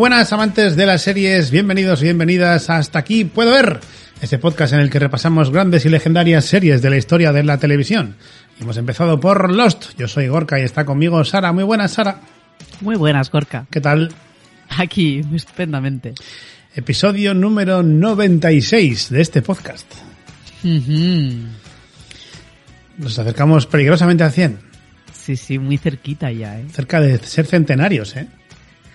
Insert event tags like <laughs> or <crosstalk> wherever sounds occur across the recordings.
Buenas amantes de las series, bienvenidos y bienvenidas a hasta aquí puedo ver este podcast en el que repasamos grandes y legendarias series de la historia de la televisión. Hemos empezado por Lost. Yo soy Gorka y está conmigo Sara. Muy buenas, Sara. Muy buenas, Gorka. ¿Qué tal? Aquí, estupendamente. Episodio número 96 de este podcast. Nos acercamos peligrosamente al 100. Sí, sí, muy cerquita ya, ¿eh? Cerca de ser centenarios, ¿eh?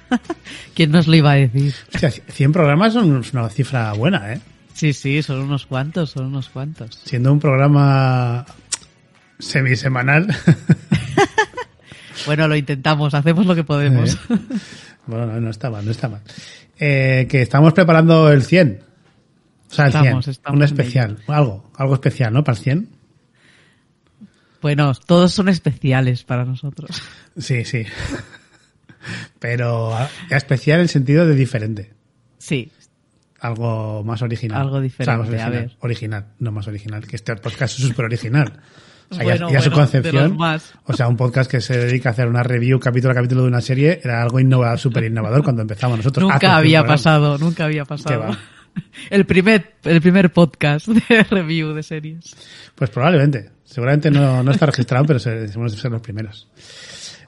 <laughs> ¿Quién nos lo iba a decir? Hostia, 100 programas son una cifra buena, ¿eh? Sí, sí, son unos cuantos, son unos cuantos. Siendo un programa semisemanal. <laughs> Bueno, lo intentamos, hacemos lo que podemos. ¿Eh? Bueno, no, no está mal, no está mal. Eh, que estamos preparando el 100. O sea, el Estamos, 100. estamos un especial. Algo, algo especial, ¿no? Para el 100. Bueno, todos son especiales para nosotros. Sí, sí. Pero especial en el sentido de diferente. Sí, Algo más original. Algo diferente, más original. a ver. Original, no más original. Que este podcast es súper original. O sea, Bueno, ya, ya su bueno, concepción. más. O sea, un podcast que se dedica a hacer una review capítulo a capítulo de una serie era algo innovador, súper innovador cuando empezamos nosotros. nunca había pasado, nunca había pasado. <laughs> El primer, el primer podcast de <laughs> review de series. Pues probablemente. Seguramente no, no está registrado, pero se- hemos de ser los primeros.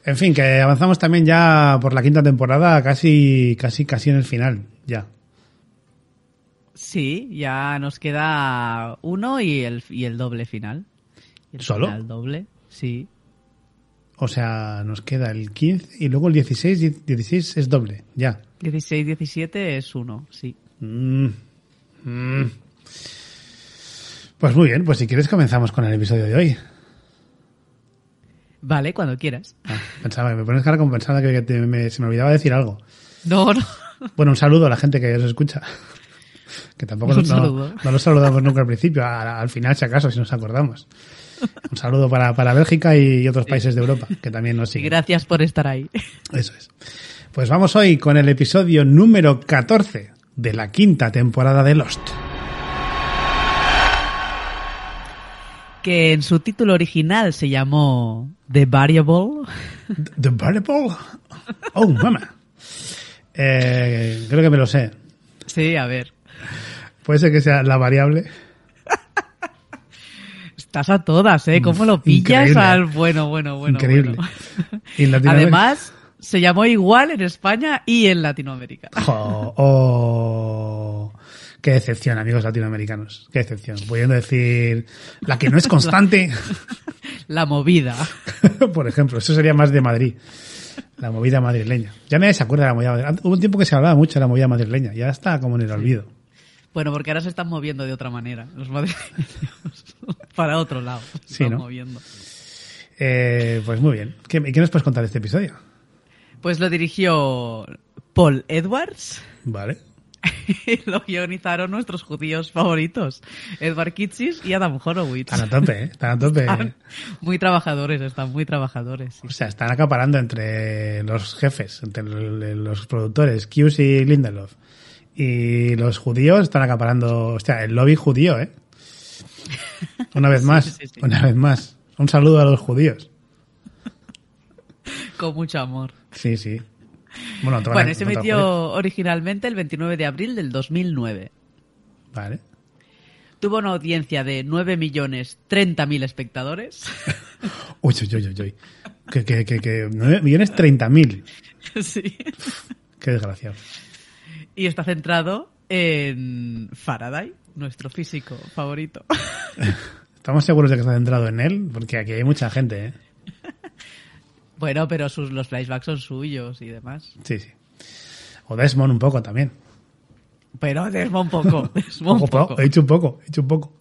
En fin, que avanzamos también ya por la quinta temporada, casi, casi, casi en el final, ya. Sí, ya nos queda uno y el, y el doble final. El ¿Solo? final doble, sí. O sea, nos queda el 15 y luego el 16, y 16 es doble, ya. 16-17 es uno, sí. Mm. Mm. Pues muy bien, pues si quieres comenzamos con el episodio de hoy. Vale, cuando quieras. Ah, pensaba, me pones cara como pensando que, te- me- se me olvidaba decir algo. No, no. Bueno, un saludo a la gente que os escucha. Que tampoco Un no, no lo saludamos nunca al principio, a- al final si acaso, si nos acordamos. Un saludo para, para Bélgica y otros países de Europa que también nos siguen. gracias por estar ahí. Eso es. Pues vamos hoy con el episodio número 14 de la quinta temporada de Lost. Que en su título original se llamó The Variable. The Variable. Oh, mama. Eh, creo que me lo sé. Sí, a ver. Puede ser que sea la variable. Estás a todas, ¿eh? ¿Cómo lo pillas Increíble. al bueno, bueno, bueno? Increíble. bueno. Y en Latinoamérica- Además, se llamó igual en España y en Latinoamérica. Jo, oh, qué decepción, amigos latinoamericanos. Qué decepción. Pudiendo decir la que no es constante, <laughs> La movida. <laughs> por ejemplo. Eso sería más de Madrid. La movida madrileña. Ya nadie se acuerda de la movida madrileña. Hubo un tiempo que se hablaba mucho de la movida madrileña. Ya está como en el olvido. Bueno, porque ahora se están moviendo de otra manera. Los madrileños. <laughs> Para otro lado. Se Sí, están ¿no? moviendo. Eh, pues muy bien. ¿Qué, ¿Qué nos puedes contar de este episodio? Pues lo dirigió Paul Edwards. Vale. <laughs> lo guionizaron nuestros judíos favoritos, Edward Kitsis y Adam Horowitz. Están a tope, ¿eh? Están a tope. <laughs> Están muy trabajadores, están muy trabajadores. sí. O sea, están acaparando entre los jefes, entre los productores, Hughes y Lindelof. Y los judíos están acaparando, hostia, el lobby judío, ¿eh? <laughs> Una vez más, sí, sí. una vez más. Un saludo a los judíos. Con mucho amor. Sí, sí. Bueno, te van a- Bueno, se no emitió originalmente el 29 de abril del 2009. Vale. Tuvo una audiencia de 9 millones 30 mil espectadores. <laughs> Uy, uy, uy, uy, uy. Que, que, que, que 9 millones 30 mil. <laughs> sí. Qué desgraciado. Y está centrado en Faraday, nuestro físico favorito. <laughs> Estamos seguros de que está centrado en él, porque aquí hay mucha gente, ¿eh? Bueno, pero sus, los flashbacks son suyos y demás. Sí, sí. O Desmond un poco también. Pero Desmond poco. <laughs> Desmond Poco, poco. He hecho un poco, he hecho un poco.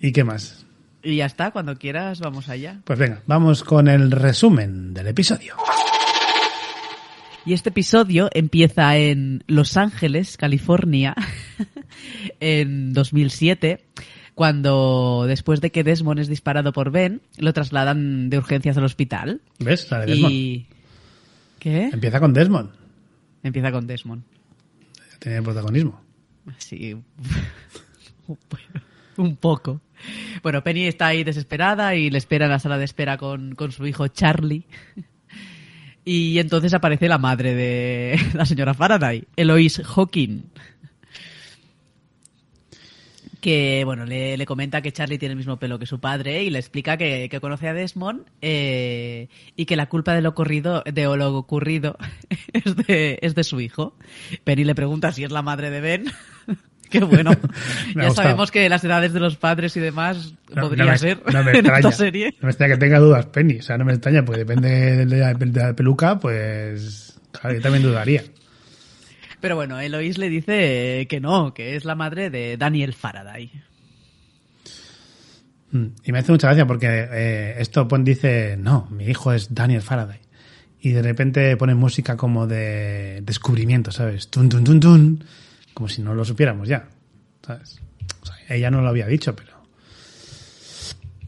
¿Y qué más? Y ya está, cuando quieras vamos allá. Pues venga, vamos con el resumen del episodio. Y este episodio empieza en Los Ángeles, California, <laughs> en 2007, cuando después de que Desmond es disparado por Ben, lo trasladan de urgencias al hospital. ¿Ves? La de Desmond. Y... ¿Qué? Empieza con Desmond. Empieza con Desmond. Tiene protagonismo. Sí, <laughs> un poco. Bueno, Penny está ahí desesperada y le espera en la sala de espera con, con su hijo Charlie. <laughs> Y entonces aparece la madre de <laughs> la señora Faraday, Eloise Hawking. Que, bueno, le, le comenta que Charlie tiene el mismo pelo que su padre y le explica que, que conoce a Desmond eh, y que la culpa de lo ocurrido, de lo ocurrido <laughs> es, de, es de su hijo. Penny le pregunta si es la madre de Ben. <laughs> Qué bueno. <laughs> Ya gustado. sabemos que las edades de los padres y demás No- podría no me- ser no me en extraña. esta serie. No me extraña que tenga dudas, Penny. O sea, no me extraña, porque depende de la, de la peluca, pues. Claro, yo también dudaría. Pero bueno, Eloise le dice que no, que es la madre de Daniel Faraday. Mm, Y me hace mucha gracia porque eh, esto pon, dice, no, mi hijo es Daniel Faraday. Y de repente pone música como de descubrimiento, ¿sabes? Tun, tun, tun, tun. Como si no lo supiéramos ya, ¿sabes? O sea, ella no lo había dicho, pero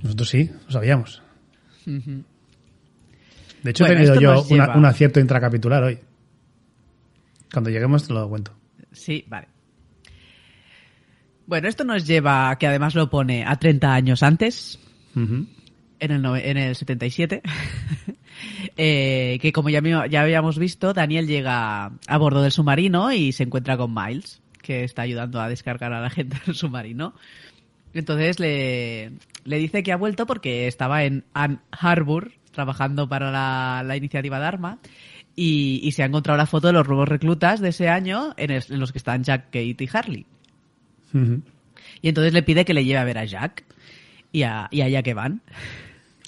nosotros sí, lo sabíamos. De hecho, Bueno, he tenido yo una- un acierto intracapitular hoy. Cuando lleguemos te lo cuento. Sí, vale. Bueno, esto nos lleva que además lo pone a 30 años antes, en el, en el 77, <laughs> eh, que como ya, ya habíamos visto, Daniel llega a bordo del submarino y se encuentra con Miles, que está ayudando a descargar a la gente del submarino. Entonces le, le dice que ha vuelto porque estaba en Ann Harbor trabajando para la, la iniciativa Dharma y, y se ha encontrado la foto de los nuevos reclutas de ese año en, es- en los que están Jack, Kate y Harley. Y entonces le pide que le lleve a ver a Jack y a, y a Jack Evan.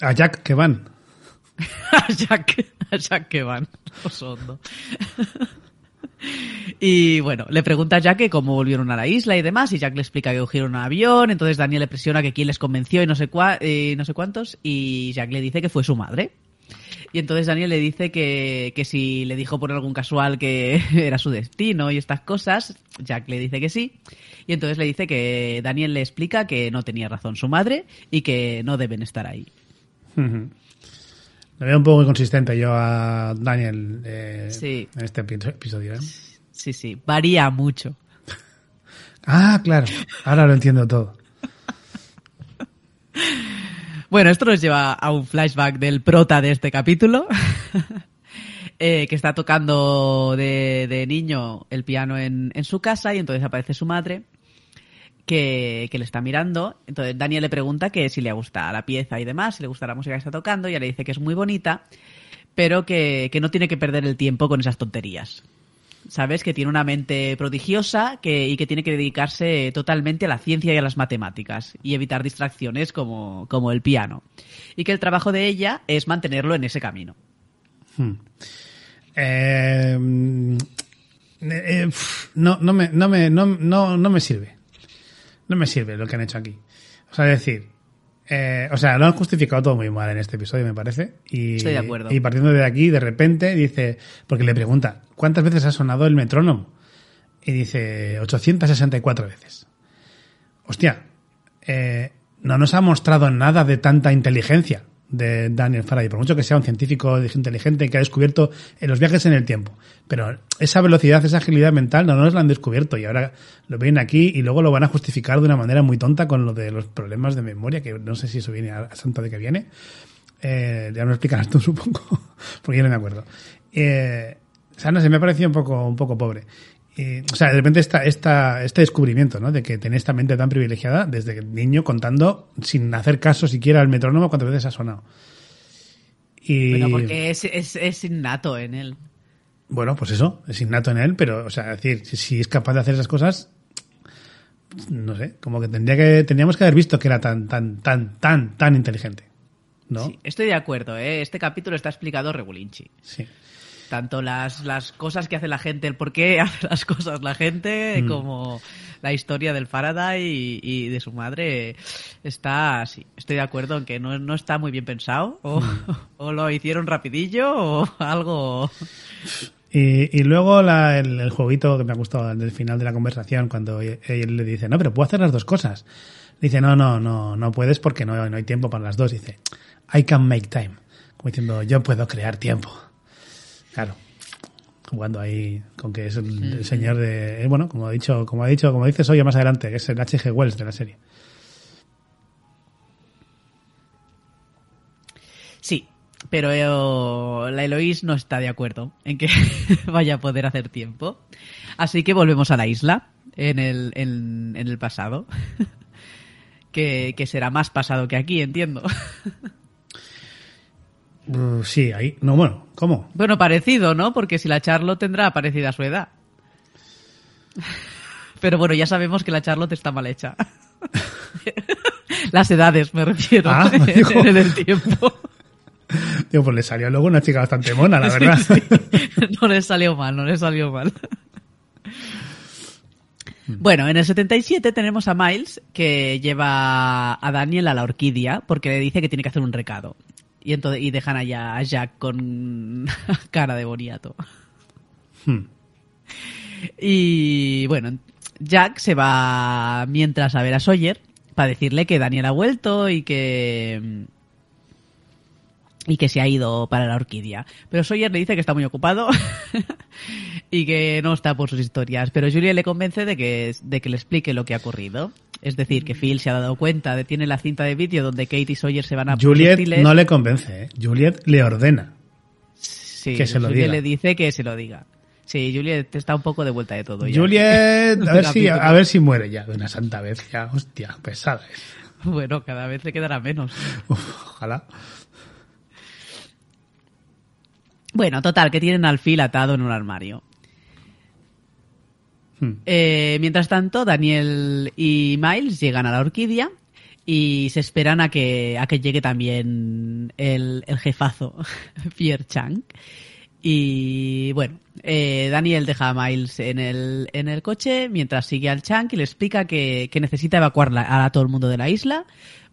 A Jack que van. <laughs> a Jack, a Jack Evan. Oso hondo. Y bueno, le pregunta a Jack que cómo volvieron a la isla y demás, y Jack le explica que cogieron un avión, entonces Daniel le presiona que quién les convenció y no sé, cua- eh, no sé cuántos, y Jack le dice que fue su madre. Y entonces Daniel le dice que, que si le dijo por algún casual que <laughs> era su destino y estas cosas, Jack le dice que sí. Y entonces le dice que Daniel le explica que no tenía razón su madre y que no deben estar ahí. Ujú. Le veo un poco inconsistente yo a Daniel eh, Sí. en este epi- episodio. ¿eh? Sí, sí, varía mucho. Ah, claro. Ahora lo entiendo todo. <laughs> Bueno, esto nos lleva a un flashback del prota de este capítulo, <laughs> eh, que está tocando de, niño el piano en, su casa y entonces aparece su madre que, le está mirando. Entonces Daniel le pregunta que si le gusta la pieza y demás, si le gusta la música que está tocando, y le dice que es muy bonita, pero que no tiene que perder el tiempo con esas tonterías. ¿Sabes? Que tiene una mente prodigiosa que, y que tiene que dedicarse totalmente a la ciencia y a las matemáticas y evitar distracciones como, como el piano. Y que el trabajo de ella es mantenerlo en ese camino. Hmm. Eh, mm, eh, pf, no, no, me, no, me, no, no, no me sirve. No me sirve lo que han hecho aquí. O sea, decir, eh, o sea, lo han justificado todo muy mal en este episodio, me parece. Y, Estoy de acuerdo. Y partiendo de aquí, de repente dice, porque le pregunta, ¿cuántas veces ha sonado el metrónomo? Y dice, 864 veces. Hostia, eh, no nos ha mostrado nada de tanta inteligencia de Daniel Faraday, por mucho que sea un científico inteligente que ha descubierto en los viajes en el tiempo. Pero esa velocidad, esa agilidad mental no nos la han descubierto y ahora lo ven aquí y luego lo van a justificar de una manera muy tonta con lo de los problemas de memoria, que no sé si eso viene a, a santo de que viene. Eh, ya me lo explicarás tú, <laughs> supongo, porque yo no me acuerdo. Eh, o sea, no sé, me ha parecido un poco, un poco pobre. Y, o sea, de repente esta, esta, este descubrimiento, ¿no? De que tiene esta mente tan privilegiada desde niño contando sin hacer caso siquiera al metrónomo cuántas veces ha sonado. Y Bueno, porque es, es, es innato en él. bueno, pues eso, es innato en él, pero, o sea, es decir, si, si es capaz de hacer esas cosas, no sé, como que tendría que, tendríamos que haber visto que era tan, tan, tan, tan, tan inteligente. ¿No? Sí, estoy de acuerdo, ¿eh? Este capítulo está explicado regulinchi. Sí. Tanto las, las cosas que hace la gente, el por qué <laughs> hace las cosas la gente, Mm. como la historia del Faraday y, y de su madre, está así. Estoy de acuerdo en que no, no está muy bien pensado, o, Mm. <laughs> o lo hicieron rapidillo, o <laughs> algo... Y, y luego la- el, el jueguito que me ha gustado del final de la conversación, cuando e- él le dice, no, pero puedo hacer las dos cosas. Dice, no, no, no, no puedes porque no, no hay tiempo para las dos. Dice, I can make time. Como diciendo, yo puedo crear tiempo. Claro. Jugando ahí con que es el, el señor de, eh, bueno, como ha dicho, como ha dicho, como dices hoy más adelante, que es el H.G. Wells de la serie. Sí, pero eh, la Eloís no está de acuerdo en que <laughs> vaya a poder hacer tiempo. Así que volvemos a la isla, en el, en, en el pasado. <laughs> que, que será más pasado que aquí, entiendo. <laughs> Uh, sí, ahí, no, bueno, ¿cómo? Bueno, parecido, ¿no? Porque si la Charlotte tendrá parecida a su edad. <laughs> Pero bueno, ya sabemos que la Charlotte está mal hecha. <laughs> Las edades, me refiero, Ah, <laughs> digo. en el tiempo. Digo, pues le salió luego una chica bastante mona, la verdad. no le salió mal, no le salió mal. Bueno, en el 77 tenemos a Miles que lleva a Daniel a la orquídea porque le dice que tiene que hacer un recado. Y, entonces, y dejan allá a Jack con <laughs> cara de boniato. Hmm. Y bueno, Jack se va mientras a ver a Sawyer para decirle que Daniel ha vuelto y que y que se ha ido para la orquídea. Pero Sawyer le dice que está muy ocupado <laughs> y que no está por sus historias. Pero Julia le convence de que, de que le explique lo que ha ocurrido. Es decir, que Phil se ha dado cuenta de tiene la cinta de vídeo donde Kate y Sawyer se van a Juliet no le convence, ¿eh? Juliet le ordena. Sí, que se lo Juliet diga. le dice que se lo diga. Sí, Juliet está un poco de vuelta de todo. ya. Juliet, a <laughs> ver, si, a ver si muere ya de una santa vez. Ya, hostia, pesada es. Bueno, cada vez le quedará menos. Uf, ojalá. Bueno, total, que tienen al Phil atado en un armario. Hmm. Eh, mientras tanto, Daniel y Miles llegan a la orquídea y se esperan a que, a que llegue también el, jefazo, <laughs> Pierre Chang. Y bueno, eh, Daniel deja a Miles en el, en el coche mientras sigue al Chang y le explica que, que necesita evacuar a todo el mundo de la isla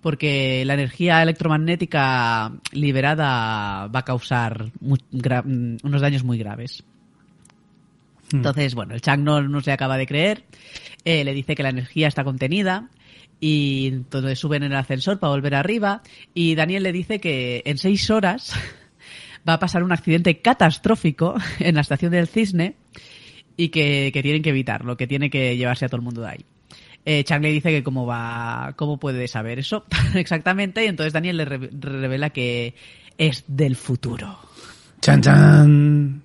porque la energía electromagnética liberada va a causar mm, unos daños muy graves. Entonces, bueno, el Chang no, no se acaba de creer, eh, le dice que la energía está contenida y entonces suben en el ascensor para volver arriba y Daniel le dice que en seis horas <laughs> va a pasar un accidente catastrófico <laughs> en la estación del Cisne y que, que tienen que evitarlo, que tiene que llevarse a todo el mundo de ahí. Eh, Chang le dice que cómo va, cómo puede saber eso <laughs> exactamente y entonces Daniel le re- revela que es del futuro. Chan, chan.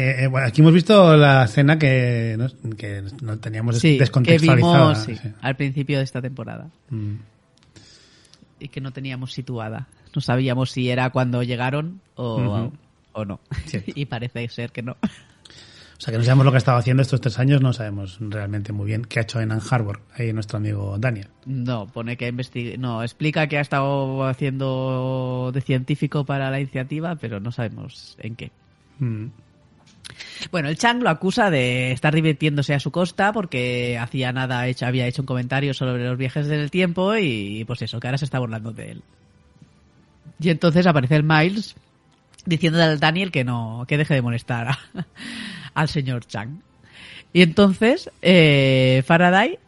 Eh, eh, bueno, aquí hemos visto la escena que no, que no teníamos Sí, que descontextualizada. vimos sí, sí. al principio de esta temporada Mm. y que no teníamos situada. No sabíamos si era cuando llegaron o, o no. <laughs> Y parece ser que no. O sea, que no sabemos lo que ha estado haciendo estos tres años, no sabemos realmente muy bien qué ha hecho en Ann Harbor, ahí nuestro amigo Daniel. No, pone que investiga. No, explica que ha estado haciendo de científico para la iniciativa, pero no sabemos en qué. Mm. Bueno, el Chang lo acusa de estar divirtiéndose a su costa porque hacía nada había hecho un comentario sobre los viajes del tiempo y pues eso, que ahora se está burlando de él. Y entonces aparece el Miles diciendo al Daniel que no, que deje de molestar <laughs> al señor Chang. Y entonces eh, Faraday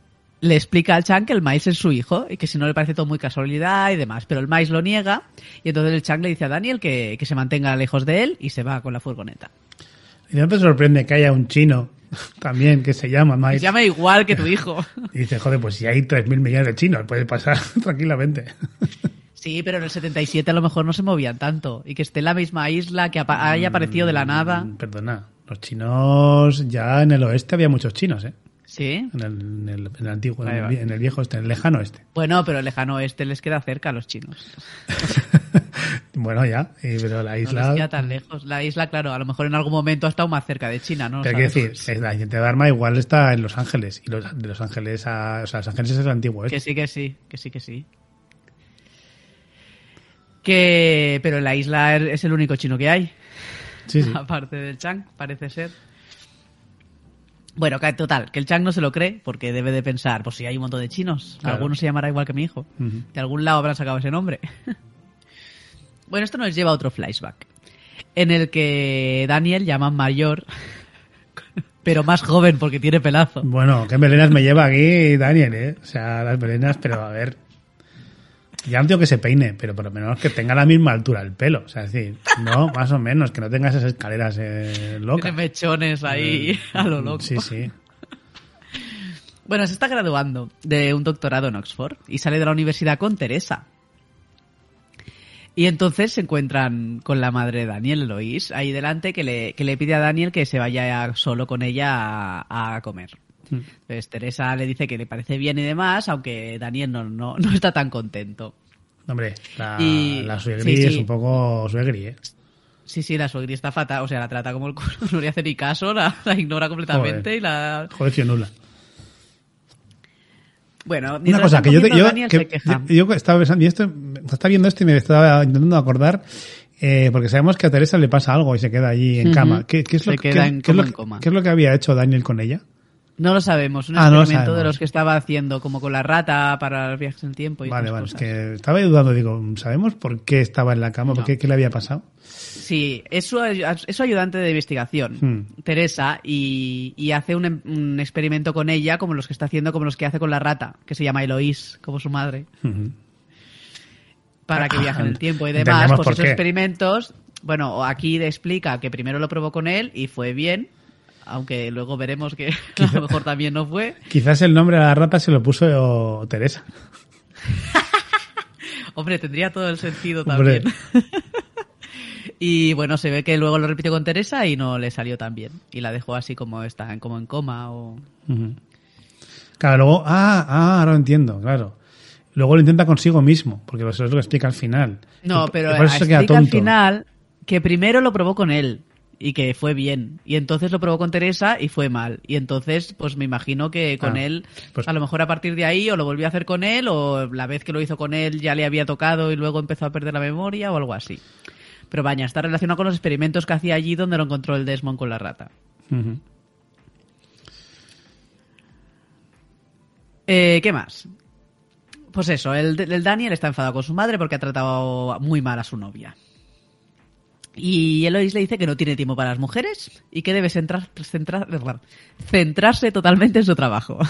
le explica al Chang que el Miles es su hijo y que si no le parece todo muy casualidad y demás. Pero el Miles lo niega y entonces el Chang le dice a Daniel que, que se mantenga lejos de él y se va con la furgoneta. Y no te sorprende que haya un chino <laughs> también que se llama Mike. Se llama igual que tu <laughs> hijo. Y dice, joder, pues si hay 3.000 millones de chinos, puede pasar <laughs> tranquilamente. Sí, pero en el 77 a lo mejor no se movían tanto. Y que esté en la misma isla, que haya aparecido de la nada. Mm, Perdona, los chinos, ya en el oeste había muchos chinos, ¿eh? Sí. En el, en el- en el antiguo, en el, vale. en el viejo este, en el lejano este. Bueno, pero el lejano oeste les queda cerca a los chinos. <laughs> bueno, ya, y- pero la No les isla... queda tan lejos. La isla, claro, a lo mejor en algún momento ha estado más cerca de China, ¿no? pero hay que decir, eh, la gente de Dharma igual está en Los Ángeles, y los, de Los Ángeles a... O sea, Los Ángeles es el antiguo este. Que sí, que sí, que sí, que sí. Que... Pero en la isla es el único chino que hay. Sí, sí. <laughs> Aparte del Chang, parece ser. Bueno, que total, que el Chang no se lo cree porque debe de pensar, pues si hay un montón de chinos, Claro. alguno se llamará igual que mi hijo. De algún lado habrán sacado ese nombre. <laughs> bueno, esto nos lleva a otro flashback, en el que Daniel llama mayor, <laughs> pero más joven porque tiene pelazo. Bueno, qué melenas me lleva aquí Daniel, ¿eh? O sea, las melenas, pero a ver. Ya no digo que se peine, pero por lo menos que tenga la misma altura el pelo. O sea, es decir, no, <laughs> más o menos, que no tenga esas escaleras eh, locas. Tiene mechones ahí a lo loco. Sí, sí. Bueno, se está graduando de un doctorado en Oxford y sale de la universidad con Teresa. Y entonces se encuentran con la madre de Daniel, Eloís, ahí delante, que le, que le pide a Daniel que se vaya solo con ella a, a comer. Mm. Entonces Teresa le dice que le parece bien y demás, aunque Daniel no, no, no está tan contento. Hombre, la, Y- la suegri sí, sí. es un poco suegri, ¿eh? Sí, sí, la suegría está fatal, o sea, la trata como el culo, <laughs> no le hace ni caso, la, la ignora completamente Joder. y la... Joder, Fionula. Bueno, Una cosa, que yo, te- yo, que- yo, yo estaba pensando, y esto, estaba viendo esto y me estaba intentando acordar, eh, porque sabemos que a Teresa le pasa algo y se queda allí en cama. ¿Qué, qué es lo Se que- queda qué- en qué es lo coma, en que- coma. qué es lo que había hecho Daniel con ella? No lo sabemos, un Ah, no experimento de los que estaba haciendo como con la rata para los viajes en el tiempo y Vale, vale, es cosas. que estaba dudando, digo, ¿sabemos por qué estaba en la cama? ¿Por qué, qué le había pasado? Sí, es su, es su ayudante de investigación, Hmm. Teresa, y, y hace un, em- un experimento con ella como los que está haciendo, como los que hace con la rata, que se llama Eloís, como su madre, Ujú. para que viaje en el tiempo y demás. Pues por esos qué. experimentos, bueno, aquí le explica que primero lo probó con él y fue bien, aunque luego veremos que <laughs> a lo mejor también no fue. Quizás el nombre a la rata se lo puso Teresa. <laughs> Hombre, tendría todo el sentido también. <laughs> y bueno, se ve que luego lo repitió con Teresa y no le salió tan bien. Y la dejó así como está, como en coma o... Claro, luego, ah, ah, ahora lo entiendo, claro. Luego lo intenta consigo mismo, porque eso es lo que explica al final. No, pero explica al final que primero lo probó con él y que fue bien. Y entonces lo probó con Teresa y fue mal. Y entonces, pues me imagino que con Ah, él, pues- a lo mejor a partir de ahí, o lo volvió a hacer con él, o la vez que lo hizo con él ya le había tocado y luego empezó a perder la memoria o algo así. Pero vaya, está relacionado con los experimentos que hacía allí donde lo encontró el Desmond con la rata. Eh, ¿Qué más? Pues eso, el, el Daniel está enfadado con su madre porque ha tratado muy mal a su novia. Y Eloís le dice que no tiene tiempo para las mujeres y que debe centrar- centrar- centrarse totalmente en su trabajo. <laughs>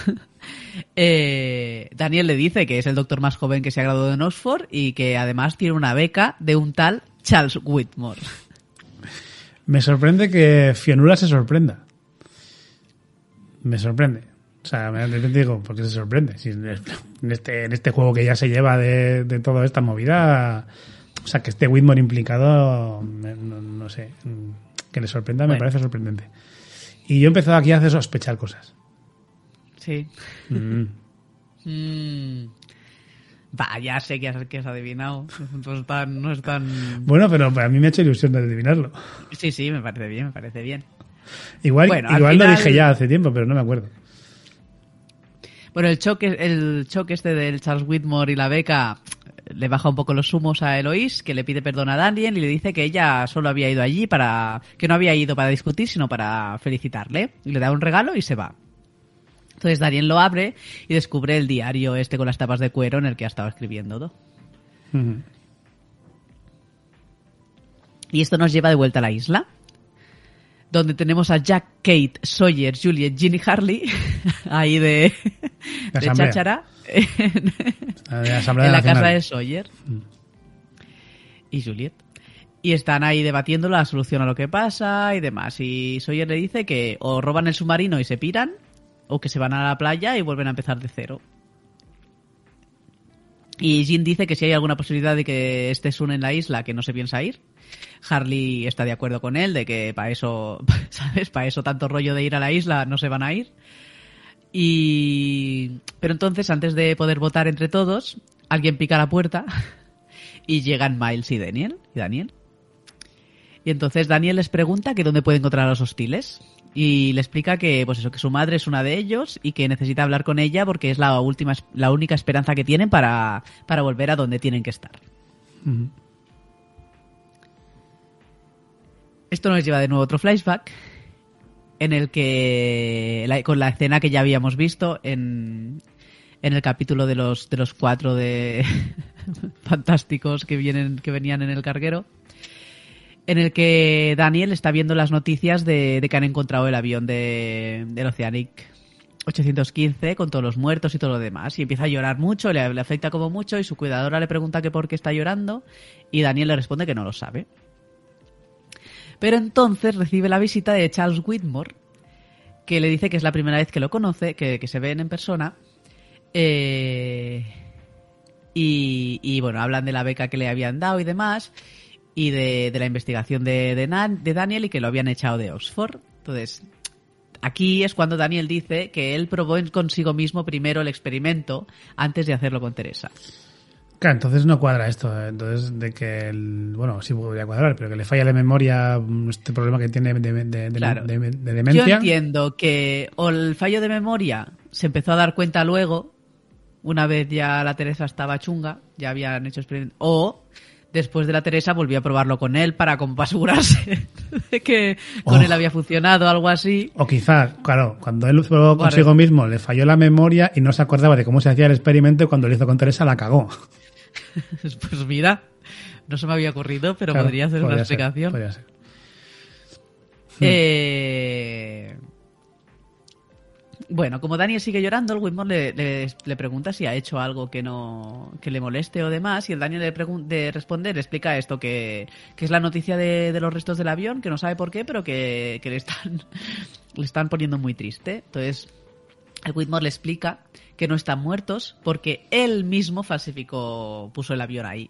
Eh, Daniel le dice que es el doctor más joven que se ha graduado en Oxford y que además tiene una beca de un tal Charles Whitmore. Me sorprende que Fionula se sorprenda. Me sorprende. O sea, de repente digo, ¿por qué se sorprende? En este, en este juego que ya se lleva de toda esta movida, o sea, que esté Whitmore implicado, no, no sé, que le sorprenda me parece sorprendente. Y yo he empezado aquí a hacer sospechar cosas. Sí. Mm. <laughs> Mm. Va, ya sé que has, que has adivinado. No es tan... No es tan... Bueno, pero a mí me ha hecho ilusión de adivinarlo. Sí, sí, me parece bien, me parece bien. Igual, Bueno, igual lo dije ya hace tiempo, pero no me acuerdo. Bueno, el choque, el choque este del Charles Whitmore y la beca le baja un poco los humos a Eloís, que le pide perdón a Daniel y le dice que ella solo había ido allí para, que no había ido para discutir, sino para felicitarle. Y le da un regalo y se va. Entonces Daniel lo abre y descubre el diario este con las tapas de cuero en el que ha estado escribiendo. Y esto nos lleva de vuelta a la isla, donde tenemos a Jack, Kate, Sawyer, Juliet, Ginny Harley, <laughs> ahí de, de cháchara, <laughs> en, La Asamblea en la Nacional. casa de Sawyer y Juliet. Y están ahí debatiendo la solución a lo que pasa y demás. Y Sawyer le dice que o roban el submarino y se piran, o que se van a la playa y vuelven a empezar de cero. Y Jin dice que si hay alguna posibilidad de que esté Sun en la isla, que no se piensa ir. Harley está de acuerdo con él, de que para eso, <laughs> ¿sabes? Para eso tanto rollo de ir a la isla no se van a ir. Y... Pero entonces, antes de poder votar entre todos, alguien pica la puerta <laughs> y llegan Miles y Daniel. Y Daniel. Y entonces Daniel les pregunta que dónde puede encontrar a los hostiles. Y le explica que, pues eso, que su madre es una de ellos y que necesita hablar con ella porque es la última, la única esperanza que tienen para, para volver a donde tienen que estar. Esto nos lleva de nuevo a otro flashback en el que con la escena que ya habíamos visto en, en el capítulo de los de los cuatro de <laughs> fantásticos que vienen que venían en el carguero en el que Daniel está viendo las noticias de, que han encontrado el avión de, del Oceanic 815 con todos los muertos y todo lo demás. Y empieza a llorar mucho, le, le, afecta como mucho y su cuidadora le pregunta que por qué está llorando y Daniel le responde que no lo sabe. Pero entonces recibe la visita de Charles Whitmore, que le dice que es la primera vez que lo conoce, que, se ven en persona. Eh, y, bueno, hablan de la beca que le habían dado y demás, y de, la investigación de, de, Daniel y que lo habían echado de Oxford. Entonces, aquí es cuando Daniel dice que él probó consigo mismo primero el experimento antes de hacerlo con Teresa. Claro, entonces no cuadra esto. ¿eh? Entonces, de que, el, bueno, sí podría cuadrar, pero que le falla la memoria, mm, este problema que tiene de, de, demencia. Yo entiendo que o el fallo de memoria se empezó a dar cuenta luego, una vez ya la Teresa estaba chunga, ya habían hecho experimentos, o después de la Teresa volvió a probarlo con él para, como asegurarse <laughs> de que con él había funcionado, algo así. O quizá, claro, cuando él probó consigo mismo le falló la memoria y no se acordaba de cómo se hacía el experimento y cuando lo hizo con Teresa la cagó. <laughs> pues mira, no se me había ocurrido, pero podría ser una explicación. podría ser. Eh... Bueno, como Daniel sigue llorando, el Whitmore le, pregunta si ha hecho algo que no que le moleste o demás, y el Daniel le de responder, le explica esto, que, es la noticia de, los restos del avión, que no sabe por qué, pero que, le, están, <laughs> le están poniendo muy triste. Entonces, el Whitmore le explica que no están muertos porque él mismo falsificó, puso el avión ahí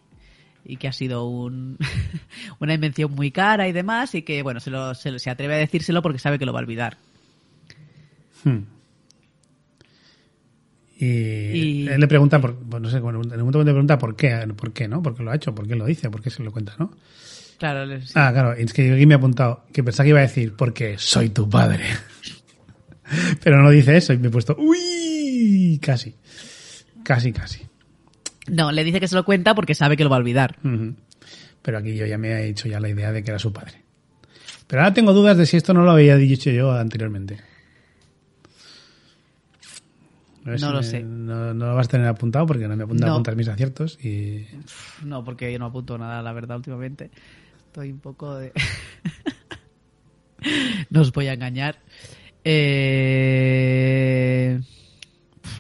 y que ha sido un, <laughs> una invención muy cara y demás y que bueno se, lo, se, atreve a decírselo porque sabe que lo va a olvidar. Hmm. Y, él le pregunta, por, no sé, en un momento le pregunta por qué, por qué, ¿no? ¿Por qué lo ha hecho? ¿Por qué lo dice? ¿Por qué se lo cuenta, no? Claro, Ah, claro, es que aquí me ha apuntado que pensaba que iba a decir, porque soy tu padre. <laughs> Pero no dice eso y me he puesto, uy, casi, casi, casi. No, le dice que se lo cuenta porque sabe que lo va a olvidar. Pero aquí yo ya me he hecho ya la idea de que era su padre. Pero ahora tengo dudas de si esto no lo había dicho yo anteriormente. no lo sé. No, lo vas a tener apuntado porque no me apunta a apuntar mis aciertos y... No, porque yo no apunto nada, la verdad, últimamente. Estoy un poco de... <laughs> no os voy a engañar. Eh...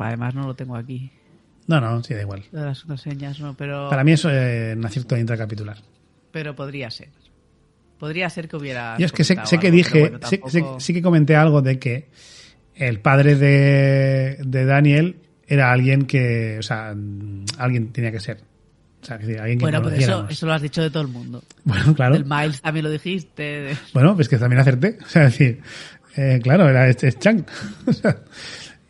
además no lo tengo aquí. No, no, sí, da igual. Las señas, no, pero... Para mí eso es un acierto intracapitular. Pero podría ser. Podría ser que hubiera... Yo es que sé, que dije, sí que comenté algo de que el padre de, de, Daniel era alguien que, o sea, alguien tenía que ser. O sea, alguien que bueno, pues eso, eso lo has dicho de todo el mundo. Bueno, claro. El Miles también lo dijiste. Bueno, pues que también acerté. <laughs> O sea, decir, eh, claro, era este Chang. <laughs> o sea,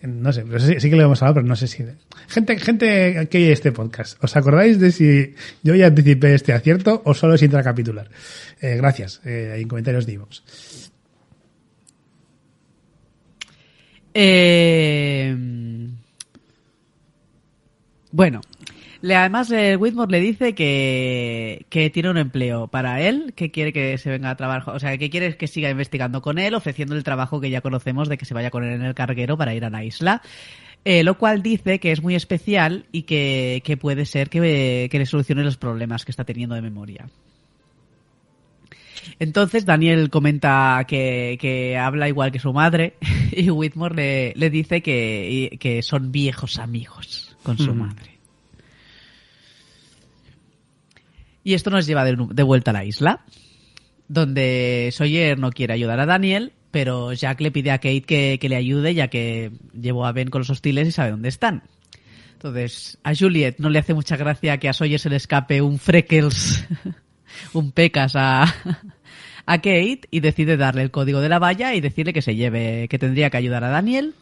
no sé, pero sí, que lo hemos hablado, pero no sé si. Gente, gente que oye este podcast, ¿os acordáis de si yo ya anticipé este acierto o solo es intracapitular? Eh, gracias, eh, en comentarios de. Eh, bueno, le, además eh, Whitmore le dice que, tiene un empleo para él, que quiere que se venga a trabajar, o sea, que quiere que siga investigando con él, ofreciendo el trabajo que ya conocemos de que se vaya con él en el carguero para ir a la isla. Eh, lo cual dice que es muy especial y que, puede ser que, que le solucione los problemas que está teniendo de memoria. Entonces Daniel comenta que, habla igual que su madre <laughs> y Whitmore le, dice que, son viejos amigos con su madre. Y esto nos lleva de, vuelta a la isla, donde Sawyer no quiere ayudar a Daniel, pero Jack le pide a Kate que, que le ayude ya que llevó a Ben con los hostiles y sabe dónde están. Entonces, a Juliet no le hace mucha gracia que a Sawyer se le escape un Freckles, <laughs> un Pecas a, <laughs> a Kate y decide darle el código de la valla y decirle que se lleve, que tendría que ayudar a Daniel.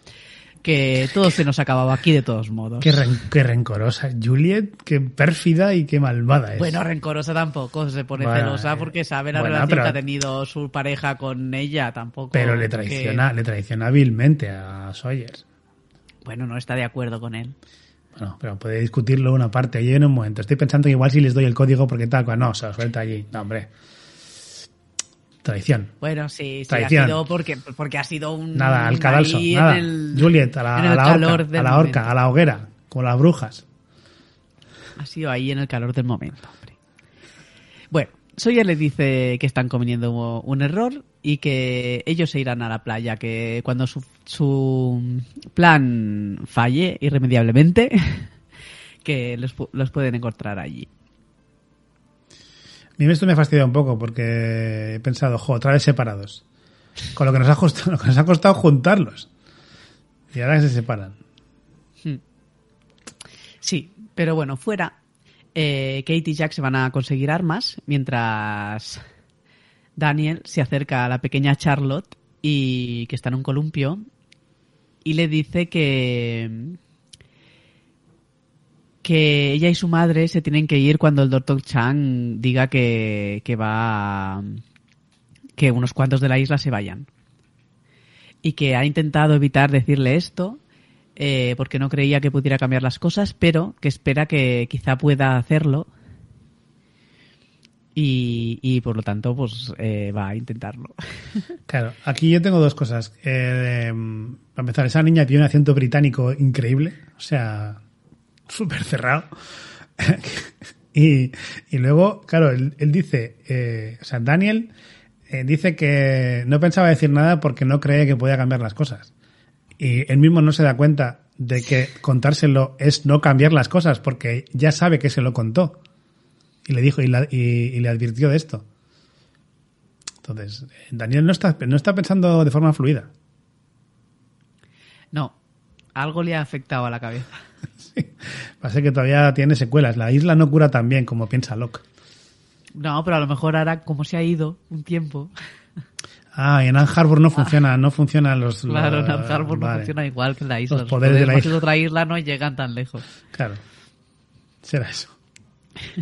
Que todo se nos acababa aquí de todos modos. Qué, ren- qué rencorosa. Juliet, qué pérfida y qué malvada es. Bueno, rencorosa tampoco, se pone Bueno, celosa eh, porque sabe la bueno, relación pero- que ha tenido su pareja con ella, tampoco. pero le que- traiciona, le traiciona hábilmente a Sawyer. Bueno, no está de acuerdo con él. Bueno, pero puede discutirlo una parte. Allí en un momento. Estoy pensando que igual si les doy el código porque tal, cual. No, se lo suelta allí. No, hombre. Traición. Bueno, sí, sí, ha sido porque, porque ha sido un... Nada, al cadalso. Nada. el- Juliet, a la, a la calor horca. A la horca, a la hoguera. Con las brujas. Ha sido ahí en el calor del momento, hombre. Bueno, Sawyer le dice que están cometiendo un error y que ellos se irán a la playa, que cuando su, su plan falle irremediablemente, <laughs> que los, los pueden encontrar allí. A mí esto me fastidia un poco porque he pensado, jo, otra vez separados. Con lo que nos ha costado, <laughs> lo que nos ha costado juntarlos. Y ahora se separan. Sí, pero bueno, fuera, eh, Kate y Jack se van a conseguir armas mientras Daniel se acerca a la pequeña Charlotte y que está en un columpio y le dice que que ella y su madre se tienen que ir cuando el doctor Chang diga que, que va que unos cuantos de la isla se vayan y que ha intentado evitar decirle esto eh, porque no creía que pudiera cambiar las cosas, pero que espera que quizá pueda hacerlo y, y por lo tanto pues eh, va a intentarlo. <laughs> Claro, aquí yo tengo dos cosas. Eh, para empezar, esa niña tiene un acento británico increíble. O sea, súper cerrado. <laughs> y, y luego, claro, él, él dice, eh, o sea, Daniel eh, dice que no pensaba decir nada porque no creía que podía cambiar las cosas. Y él mismo no se da cuenta de que contárselo es no cambiar las cosas porque ya sabe que se lo contó. Y le dijo y, la- y- y le advirtió de esto. Entonces, eh, Daniel no está, no está pensando de forma fluida. No, algo le ha afectado a la cabeza. <laughs> Parece que todavía tiene secuelas. La isla no cura tan bien como piensa Locke. No, pero a lo mejor ahora, como se ha ido un tiempo, Ah, y en Ann Harbor no funciona, no funcionan los... claro, en Ann Harbor no vale. funciona igual que en la isla. Los poderes de la isla. de otra isla no llegan tan lejos. Claro. Será eso. <laughs>